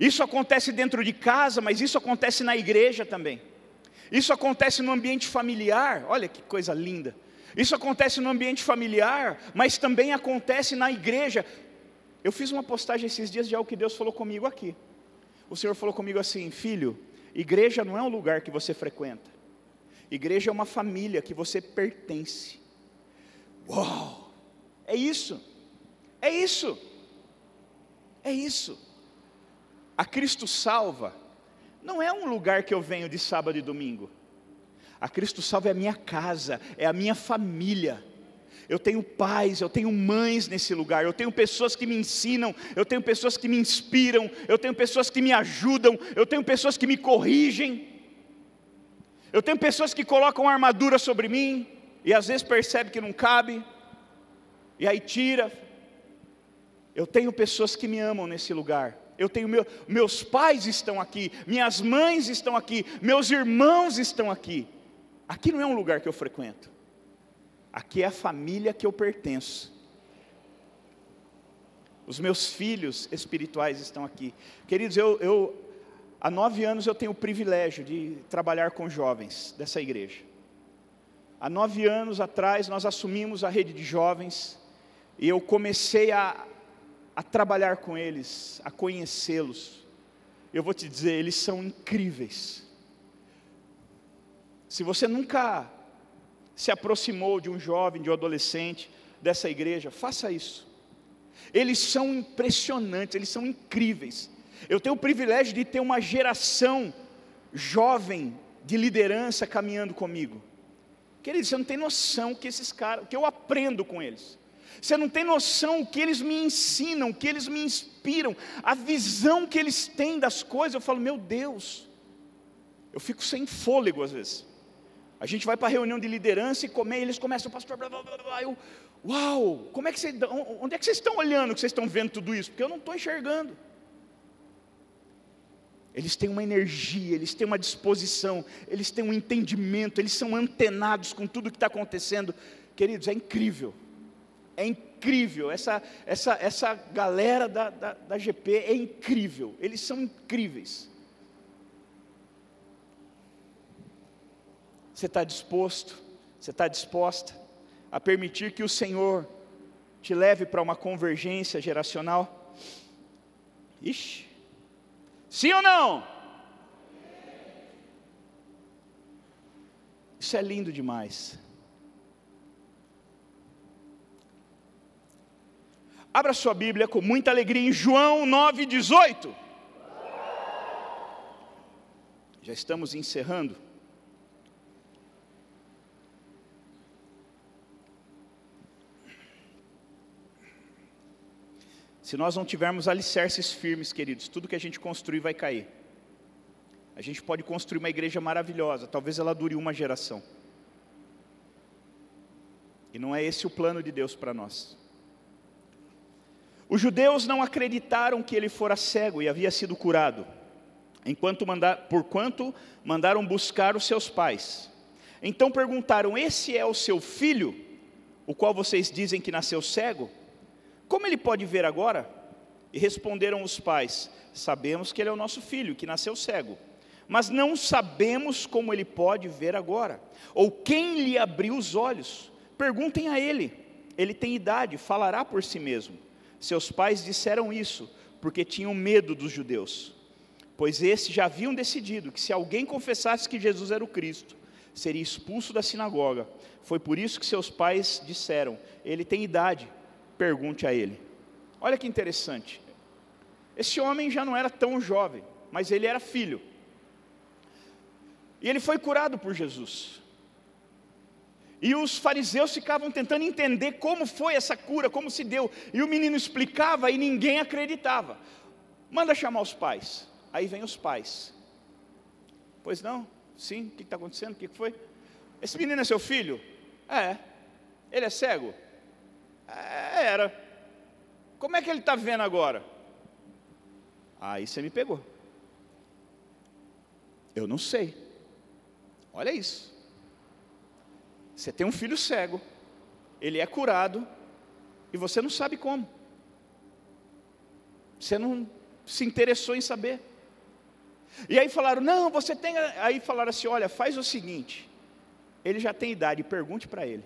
Isso acontece dentro de casa, mas isso acontece na igreja também. Isso acontece no ambiente familiar. Olha que coisa linda. Isso acontece no ambiente familiar, mas também acontece na igreja. Eu fiz uma postagem esses dias de algo que Deus falou comigo aqui. O Senhor falou comigo assim: Filho, igreja não é um lugar que você frequenta. Igreja é uma família que você pertence. Uau! É isso. É isso. É isso. A Cristo Salva não é um lugar que eu venho de sábado e domingo. A Cristo Salva é a minha casa, é a minha família. Eu tenho pais, eu tenho mães nesse lugar, eu tenho pessoas que me ensinam, eu tenho pessoas que me inspiram, eu tenho pessoas que me ajudam, eu tenho pessoas que me corrigem. Eu tenho pessoas que colocam armadura sobre mim e às vezes percebe que não cabe e aí tira. Eu tenho pessoas que me amam nesse lugar. Eu tenho meu, meus pais estão aqui, minhas mães estão aqui, meus irmãos estão aqui. Aqui não é um lugar que eu frequento. Aqui é a família que eu pertenço. Os meus filhos espirituais estão aqui. Queridos, eu, eu Há nove anos eu tenho o privilégio de trabalhar com jovens dessa igreja. Há nove anos atrás nós assumimos a rede de jovens e eu comecei a, a trabalhar com eles, a conhecê-los. Eu vou te dizer, eles são incríveis. Se você nunca se aproximou de um jovem, de um adolescente dessa igreja, faça isso. Eles são impressionantes, eles são incríveis. Eu tenho o privilégio de ter uma geração jovem de liderança caminhando comigo. Querido, você não tem noção que esses caras, que eu aprendo com eles. Você não tem noção o que eles me ensinam, o que eles me inspiram, a visão que eles têm das coisas. Eu falo, meu Deus, eu fico sem fôlego às vezes. A gente vai para a reunião de liderança e comer, e eles começam, pastor, blá, blá, blá, blá. Eu, uau, como é que vocês, onde é que vocês estão olhando que vocês estão vendo tudo isso? Porque eu não estou enxergando. Eles têm uma energia, eles têm uma disposição, eles têm um entendimento, eles são antenados com tudo que está acontecendo. Queridos, é incrível. É incrível. Essa, essa, essa galera da, da, da GP é incrível. Eles são incríveis. Você está disposto, você está disposta a permitir que o Senhor te leve para uma convergência geracional? Ixi, Sim ou não? Isso é lindo demais. Abra sua Bíblia com muita alegria em João 9,18. Já estamos encerrando. Se nós não tivermos alicerces firmes, queridos, tudo que a gente construir vai cair. A gente pode construir uma igreja maravilhosa, talvez ela dure uma geração. E não é esse o plano de Deus para nós. Os judeus não acreditaram que ele fora cego e havia sido curado, enquanto mandar, por quanto mandaram buscar os seus pais. Então perguntaram: Esse é o seu filho, o qual vocês dizem que nasceu cego? Como ele pode ver agora? E responderam os pais: Sabemos que ele é o nosso filho, que nasceu cego. Mas não sabemos como ele pode ver agora, ou quem lhe abriu os olhos. Perguntem a ele. Ele tem idade, falará por si mesmo. Seus pais disseram isso, porque tinham medo dos judeus. Pois esses já haviam decidido que se alguém confessasse que Jesus era o Cristo, seria expulso da sinagoga. Foi por isso que seus pais disseram: Ele tem idade, pergunte a ele. Olha que interessante. Esse homem já não era tão jovem, mas ele era filho. E ele foi curado por Jesus. E os fariseus ficavam tentando entender como foi essa cura, como se deu. E o menino explicava e ninguém acreditava. Manda chamar os pais. Aí vem os pais. Pois não? Sim, o que está acontecendo? O que foi? Esse menino é seu filho? É. Ele é cego? É, era. Como é que ele está vendo agora? Aí você me pegou. Eu não sei. Olha isso. Você tem um filho cego, ele é curado, e você não sabe como. Você não se interessou em saber. E aí falaram: não, você tem. Aí falaram assim: olha, faz o seguinte. Ele já tem idade, pergunte para ele.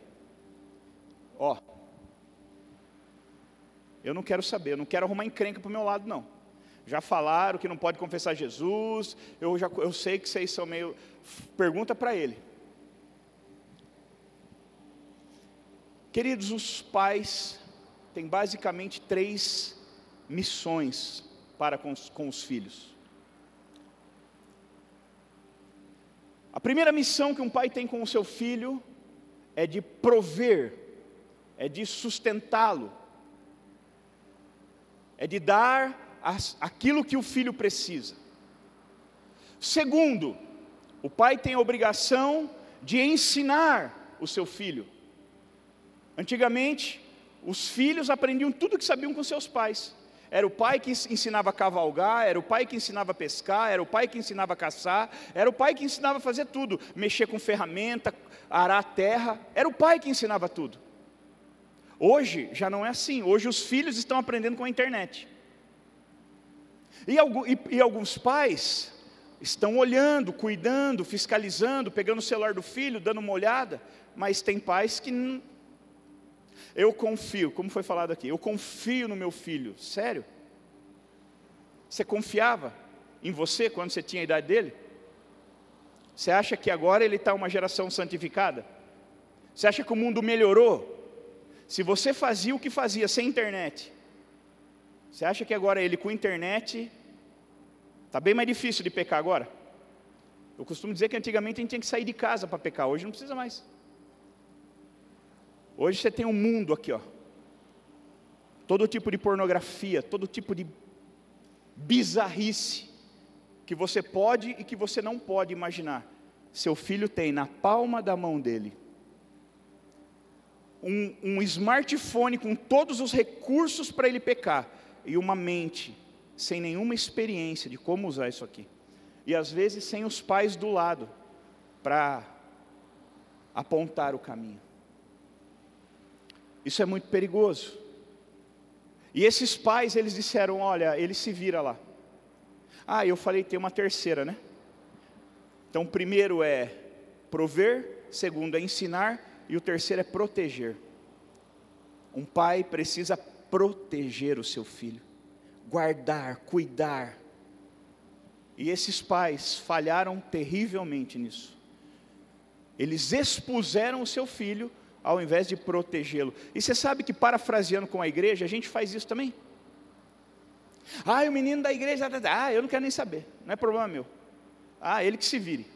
Ó, eu não quero saber, eu não quero arrumar encrenca para o meu lado, não. Já falaram que não pode confessar Jesus, eu, já, eu sei que vocês são meio. Pergunta para ele. Queridos, os pais têm basicamente três missões para com os, com os filhos. A primeira missão que um pai tem com o seu filho é de prover, é de sustentá-lo, é de dar as, aquilo que o filho precisa. Segundo, o pai tem a obrigação de ensinar o seu filho. Antigamente, os filhos aprendiam tudo o que sabiam com seus pais. Era o pai que ensinava a cavalgar, era o pai que ensinava a pescar, era o pai que ensinava a caçar, era o pai que ensinava a fazer tudo, mexer com ferramenta, arar a terra, era o pai que ensinava tudo. Hoje já não é assim. Hoje os filhos estão aprendendo com a internet. E, alguns pais estão olhando, cuidando, fiscalizando, pegando o celular do filho, dando uma olhada, mas tem pais que eu confio, como foi falado aqui, eu confio no meu filho. Sério? Você confiava em você quando você tinha a idade dele? Você acha que agora ele está uma geração santificada? Você acha que o mundo melhorou? Se você fazia o que fazia sem internet, você acha que agora ele com internet Está bem mais difícil de pecar agora. Eu costumo dizer que antigamente a gente tinha que sair de casa para pecar, hoje não precisa mais. Hoje você tem um mundo aqui, ó. Todo tipo de pornografia, todo tipo de bizarrice que você pode e que você não pode imaginar. Seu filho tem na palma da mão dele um, um smartphone com todos os recursos para ele pecar e uma mente sem nenhuma experiência de como usar isso aqui. E às vezes sem os pais do lado para apontar o caminho. Isso é muito perigoso. E esses pais, eles disseram: Olha, ele se vira lá. Ah, eu falei, tem uma terceira, né? Então, primeiro é prover, segundo é ensinar, e o terceiro é proteger. Um pai precisa proteger o seu filho, guardar, cuidar. E esses pais falharam terrivelmente nisso. Eles expuseram o seu filho ao invés de protegê-lo. E você sabe que, parafraseando com a igreja, a gente faz isso também. Ah, o menino da igreja, ah, eu não quero nem saber, não é problema meu. Ah, ele que se vire.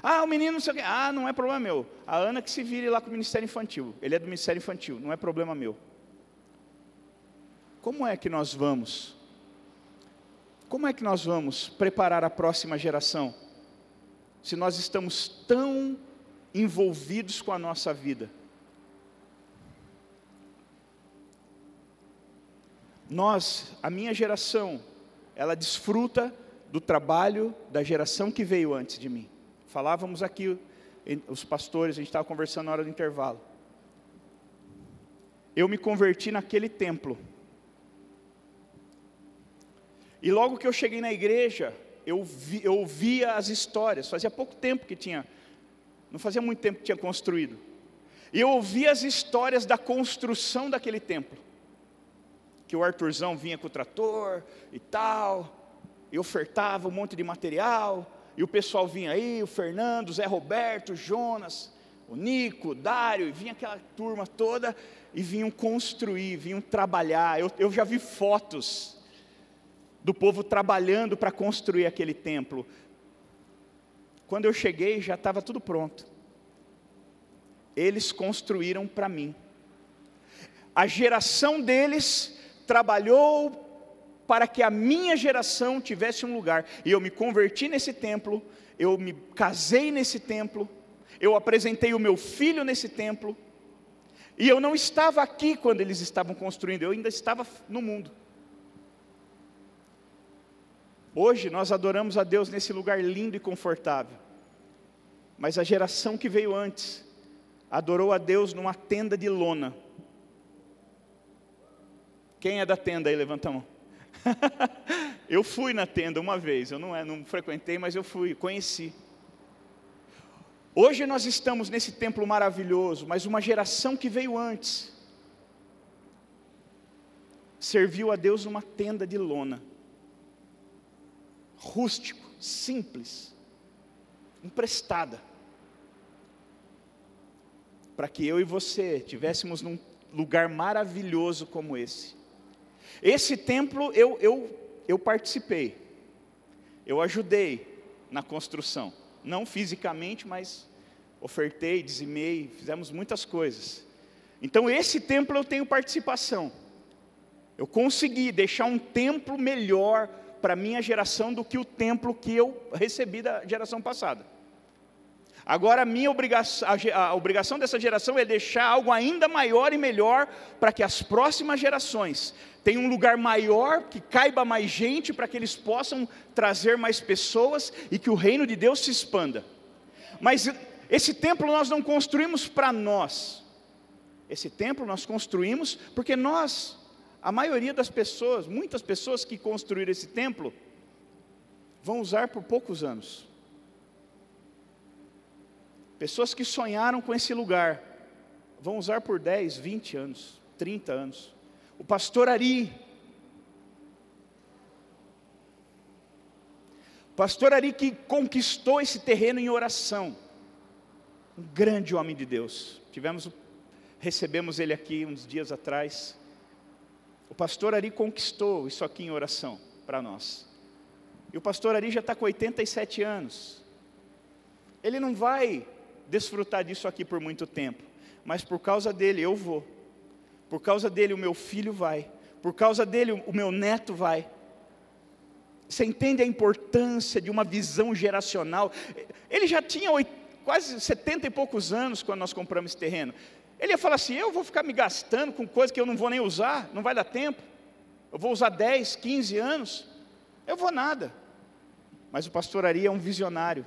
Ah, o menino não sei o quê. Ah, não é problema meu. A Ana que se vire lá com o Ministério Infantil. Ele é do Ministério Infantil, não é problema meu. Como é que nós vamos? Como é que nós vamos preparar a próxima geração? Se nós estamos tão envolvidos com a nossa vida. Nós, a minha geração, ela desfruta do trabalho da geração que veio antes de mim. Falávamos aqui, os pastores, a gente estava conversando na hora do intervalo. Eu me converti naquele templo. E logo que eu cheguei na igreja, eu, vi, eu ouvia as histórias. Fazia pouco tempo que tinha, não fazia muito tempo que tinha construído. E eu ouvia as histórias da construção daquele templo. Que o Arthurzão vinha com o trator e tal, e ofertava um monte de material, e o pessoal vinha aí, o Fernando, o Zé Roberto, o Jonas, o Nico, o Dário, e vinha aquela turma toda e vinham construir, vinham trabalhar. Eu, eu já vi fotos do povo trabalhando para construir aquele templo. Quando eu cheguei, já estava tudo pronto. Eles construíram para mim. A geração deles trabalhou para que a minha geração tivesse um lugar. E eu me converti nesse templo, eu me casei nesse templo, eu apresentei o meu filho nesse templo. E eu não estava aqui quando eles estavam construindo, eu ainda estava no mundo. Hoje nós adoramos a Deus nesse lugar lindo e confortável. Mas a geração que veio antes adorou a Deus numa tenda de lona. Quem é da tenda aí? Levanta a mão. eu fui na tenda uma vez, eu não, é, não frequentei, mas eu fui, conheci. Hoje nós estamos nesse templo maravilhoso, mas uma geração que veio antes serviu a Deus numa tenda de lona, rústico, simples, emprestada, para que eu e você tivéssemos num lugar maravilhoso como esse. Esse templo eu, eu, eu participei, eu ajudei na construção, não fisicamente, mas ofertei, dizimei, fizemos muitas coisas. Então, esse templo eu tenho participação. Eu consegui deixar um templo melhor para a minha geração do que o templo que eu recebi da geração passada. Agora, a minha obrigação, a obrigação dessa geração é deixar algo ainda maior e melhor para que as próximas gerações tenham um lugar maior, que caiba mais gente, para que eles possam trazer mais pessoas e que o reino de Deus se expanda. Mas esse templo nós não construímos para nós, esse templo nós construímos porque nós, a maioria das pessoas, muitas pessoas que construíram esse templo, vão usar por poucos anos. Pessoas que sonharam com esse lugar vão usar por 10, 20 anos, 30 anos. O pastor Ari. Pastor Ari que conquistou esse terreno em oração. Um grande homem de Deus. Tivemos, recebemos ele aqui uns dias atrás. O pastor Ari conquistou isso aqui em oração para nós. E o pastor Ari já está com 87 anos. Ele não vai desfrutar disso aqui por muito tempo, mas por causa dele eu vou. Por causa dele o meu filho vai. Por causa dele o meu neto vai. Você entende a importância de uma visão geracional? Ele já tinha quase 70 e poucos anos quando nós compramos esse terreno. Ele ia falar assim: eu vou ficar me gastando com coisa que eu não vou nem usar, não vai dar tempo. Eu vou usar 10, 15 anos. Eu vou nada. Mas o pastor Ari é um visionário.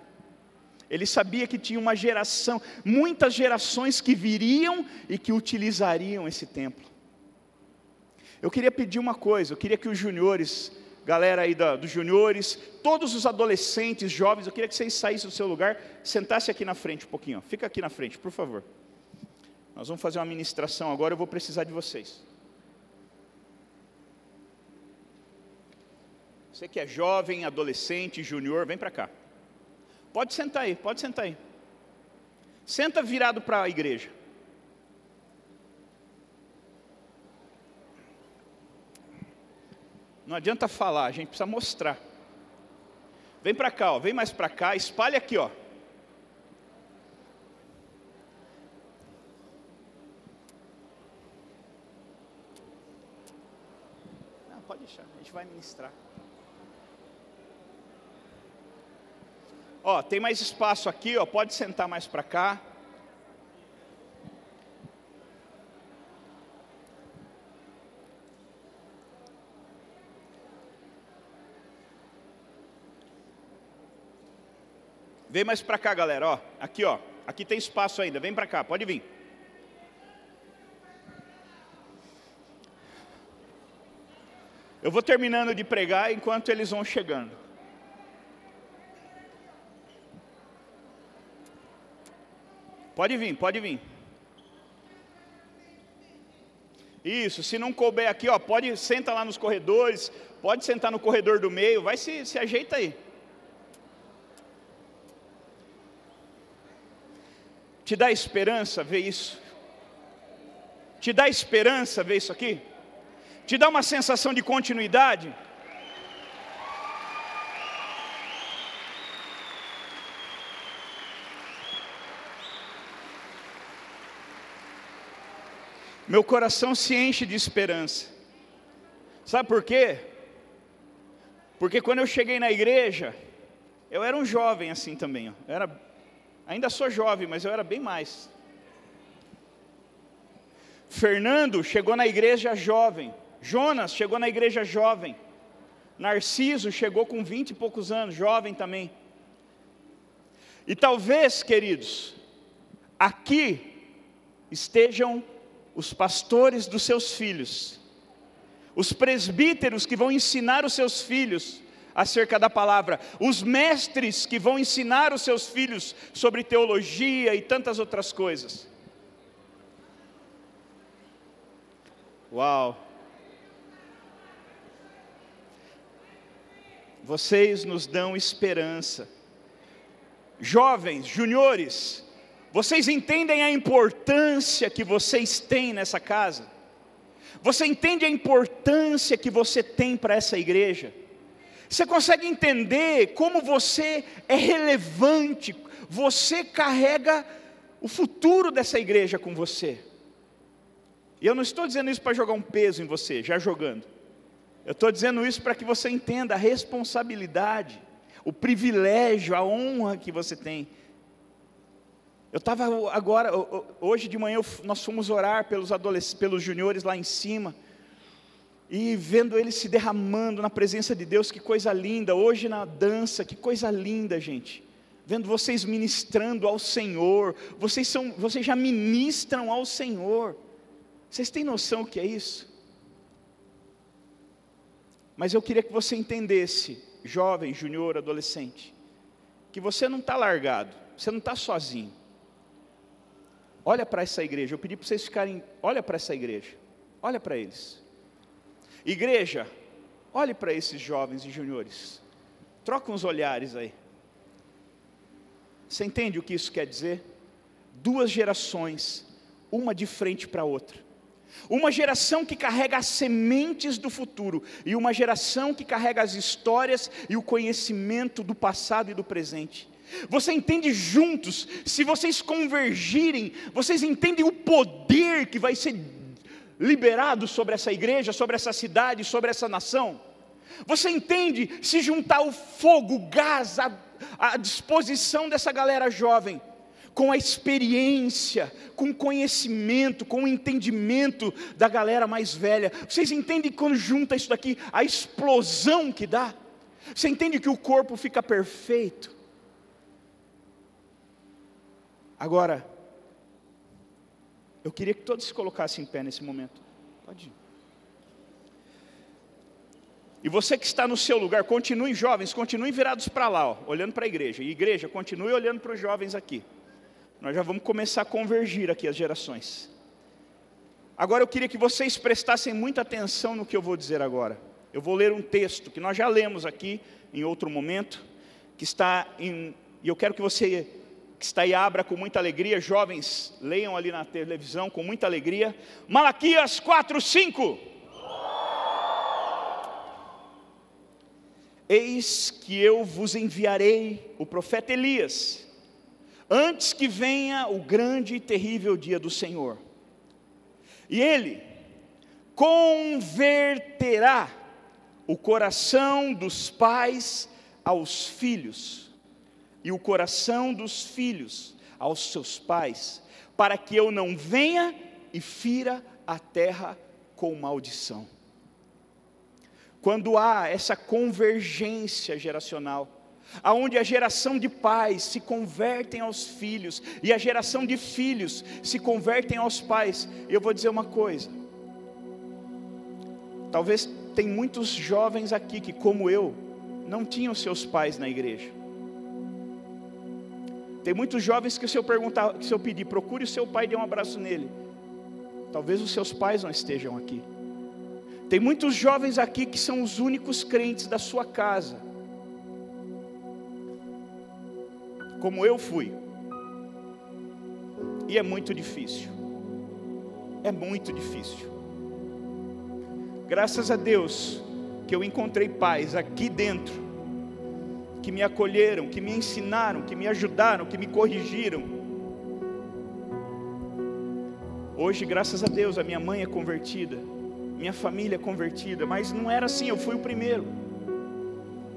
Ele sabia que tinha uma geração, muitas gerações que viriam e que utilizariam esse templo. Eu queria pedir uma coisa, eu queria que os juniores, galera aí da, dos juniores, todos os adolescentes, jovens, eu queria que vocês saíssem do seu lugar, sentassem aqui na frente um pouquinho, ó. fica aqui na frente, por favor. Nós vamos fazer uma ministração agora, eu vou precisar de vocês. Você que é jovem, adolescente, júnior, vem para cá. Pode sentar aí, pode sentar aí. Senta virado para a igreja. Não adianta falar, a gente precisa mostrar. Vem para cá, ó, vem mais para cá, espalha aqui, ó. Não, pode deixar, a gente vai ministrar. Ó, tem mais espaço aqui, ó, pode sentar mais para cá. Vem mais para cá, galera, ó. Aqui, ó. Aqui tem espaço ainda. Vem para cá, pode vir. Eu vou terminando de pregar enquanto eles vão chegando. Pode vir, pode vir. Isso, se não couber aqui, ó, pode senta lá nos corredores, pode sentar no corredor do meio, vai se, se ajeita aí. Te dá esperança ver isso? Te dá esperança ver isso aqui? Te dá uma sensação de continuidade? meu coração se enche de esperança. Sabe por quê? Porque quando eu cheguei na igreja, eu era um jovem assim também. Era, ainda sou jovem, mas eu era bem mais. Fernando chegou na igreja jovem. Jonas chegou na igreja jovem. Narciso chegou com vinte e poucos anos, jovem também. E talvez, queridos, aqui estejam os pastores dos seus filhos, os presbíteros que vão ensinar os seus filhos acerca da palavra, os mestres que vão ensinar os seus filhos sobre teologia e tantas outras coisas. Uau! Vocês nos dão esperança. Jovens, juniores, vocês entendem a importância que vocês têm nessa casa? Você entende a importância que você tem para essa igreja? Você consegue entender como você é relevante? Você carrega o futuro dessa igreja com você. E eu não estou dizendo isso para jogar um peso em você, já jogando. Eu estou dizendo isso para que você entenda a responsabilidade, o privilégio, a honra que você tem eu estava agora, hoje de manhã, nós fomos orar pelos pelos juniores lá em cima, e vendo eles se derramando na presença de Deus, que coisa linda. Hoje na dança, que coisa linda, gente. Vendo vocês ministrando ao Senhor, vocês, são, vocês já ministram ao Senhor. Vocês têm noção o que é isso? Mas eu queria que você entendesse, jovem, junior, adolescente, que você não está largado, você não está sozinho. Olha para essa igreja. Eu pedi para vocês ficarem. Olha para essa igreja. Olha para eles. Igreja, olhe para esses jovens e juniores. Troca uns olhares aí. Você entende o que isso quer dizer? Duas gerações, uma de frente para a outra. Uma geração que carrega as sementes do futuro e uma geração que carrega as histórias e o conhecimento do passado e do presente. Você entende juntos, se vocês convergirem, vocês entendem o poder que vai ser liberado sobre essa igreja, sobre essa cidade, sobre essa nação? Você entende se juntar o fogo, o gás à, disposição dessa galera jovem, com a experiência, com o conhecimento, com o entendimento da galera mais velha. Vocês entendem quando junta isso daqui, a explosão que dá? Você entende que o corpo fica perfeito? Agora, eu queria que todos se colocassem em pé nesse momento. Pode ir. E você que está no seu lugar, continuem jovens, continuem virados para lá, ó, olhando para a igreja. E igreja, continue olhando para os jovens aqui. Nós já vamos começar a convergir aqui as gerações. Agora eu queria que vocês prestassem muita atenção no que eu vou dizer agora. Eu vou ler um texto que nós já lemos aqui em outro momento, que está em. E eu quero que você que está aí abra com muita alegria, jovens, leiam ali na televisão com muita alegria. Malaquias 4, 5. Eis que eu vos enviarei o profeta Elias, antes que venha o grande e terrível dia do Senhor. E ele converterá o coração dos pais aos filhos e o coração dos filhos aos seus pais, para que eu não venha e fira a terra com maldição. Quando há essa convergência geracional, aonde a geração de pais se convertem aos filhos e a geração de filhos se convertem aos pais, eu vou dizer uma coisa. Talvez tem muitos jovens aqui que, como eu, não tinham seus pais na igreja. Tem muitos jovens que se eu perguntar, se eu pedir, procure o seu pai e dê um abraço nele. Talvez os seus pais não estejam aqui. Tem muitos jovens aqui que são os únicos crentes da sua casa. Como eu fui. E é muito difícil. É muito difícil. Graças a Deus que eu encontrei pais aqui dentro que me acolheram, que me ensinaram, que me ajudaram, que me corrigiram. Hoje, graças a Deus, a minha mãe é convertida, minha família é convertida, mas não era assim, eu fui o primeiro.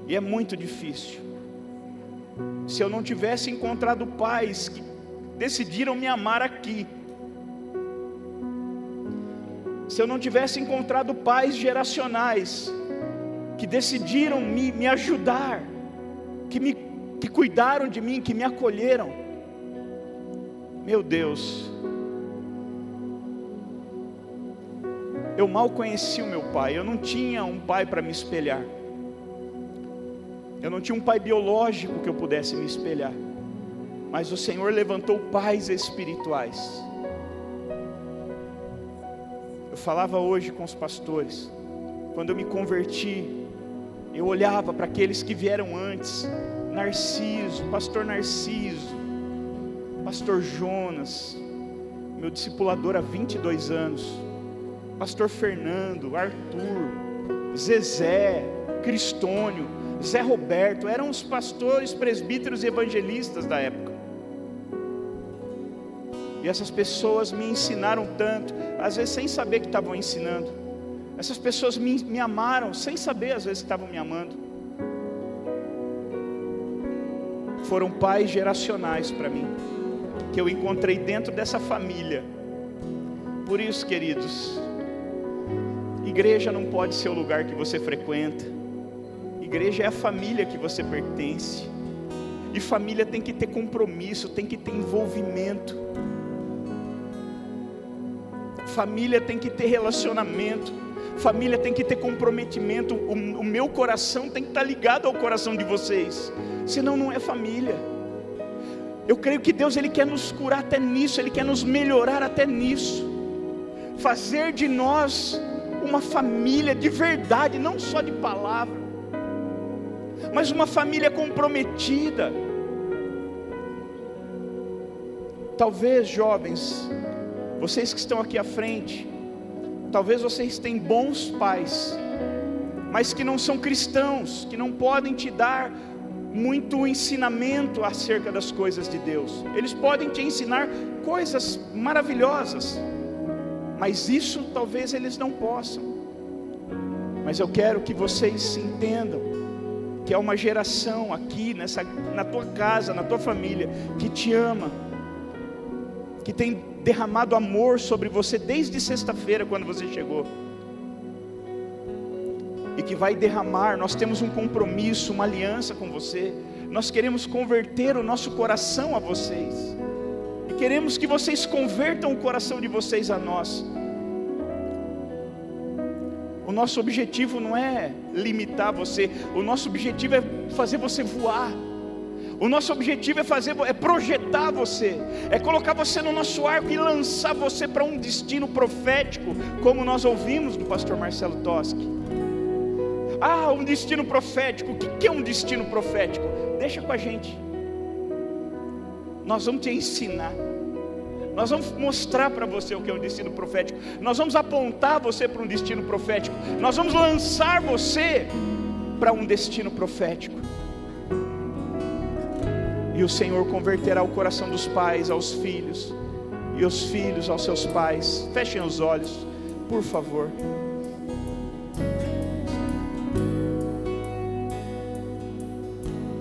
E é muito difícil. Se eu não tivesse encontrado pais que decidiram me amar aqui, se eu não tivesse encontrado pais geracionais que decidiram me, me ajudar, que me que cuidaram de mim, que me acolheram. Meu Deus, eu mal conheci o meu pai, eu não tinha um pai para me espelhar. Eu não tinha um pai biológico que eu pudesse me espelhar. Mas o Senhor levantou pais espirituais. Eu falava hoje com os pastores, quando eu me converti, eu olhava para aqueles que vieram antes, Narciso, pastor Narciso, pastor Jonas, meu discipulador há 22 anos, pastor Fernando, Arthur, Zezé, Cristônio, Zé Roberto, eram os pastores, presbíteros e evangelistas da época. E essas pessoas me ensinaram tanto, às vezes sem saber que estavam ensinando. Essas pessoas me, me amaram sem saber às vezes que estavam me amando. Foram pais geracionais para mim, que eu encontrei dentro dessa família. Por isso, queridos, igreja não pode ser o lugar que você frequenta, igreja é a família que você pertence, e família tem que ter compromisso, tem que ter envolvimento, família tem que ter relacionamento. Família tem que ter comprometimento. O, o meu coração tem que estar ligado ao coração de vocês. Senão não é família. Eu creio que Deus ele quer nos curar até nisso, ele quer nos melhorar até nisso. Fazer de nós uma família de verdade, não só de palavra, mas uma família comprometida. Talvez, jovens, vocês que estão aqui à frente, Talvez vocês tenham bons pais, mas que não são cristãos, que não podem te dar muito ensinamento acerca das coisas de Deus. Eles podem te ensinar coisas maravilhosas, mas isso talvez eles não possam. Mas eu quero que vocês entendam que é uma geração aqui nessa na tua casa, na tua família que te ama, que tem derramado amor sobre você desde sexta-feira quando você chegou. E que vai derramar, nós temos um compromisso, uma aliança com você. Nós queremos converter o nosso coração a vocês. E queremos que vocês convertam o coração de vocês a nós. Nosso objetivo não é limitar você, o nosso objetivo é fazer você voar. O nosso objetivo é fazer, é projetar você, é colocar você no nosso arco e lançar você para um destino profético, como nós ouvimos do pastor Marcelo Toschi. Ah, um destino profético. O que é um destino profético? Deixa com a gente. Nós vamos te ensinar. Nós vamos mostrar para você o que é um destino profético. Nós vamos apontar você para um destino profético. Nós vamos lançar você para um destino profético. E o Senhor converterá o coração dos pais aos filhos, e os filhos aos seus pais. Fechem os olhos, por favor.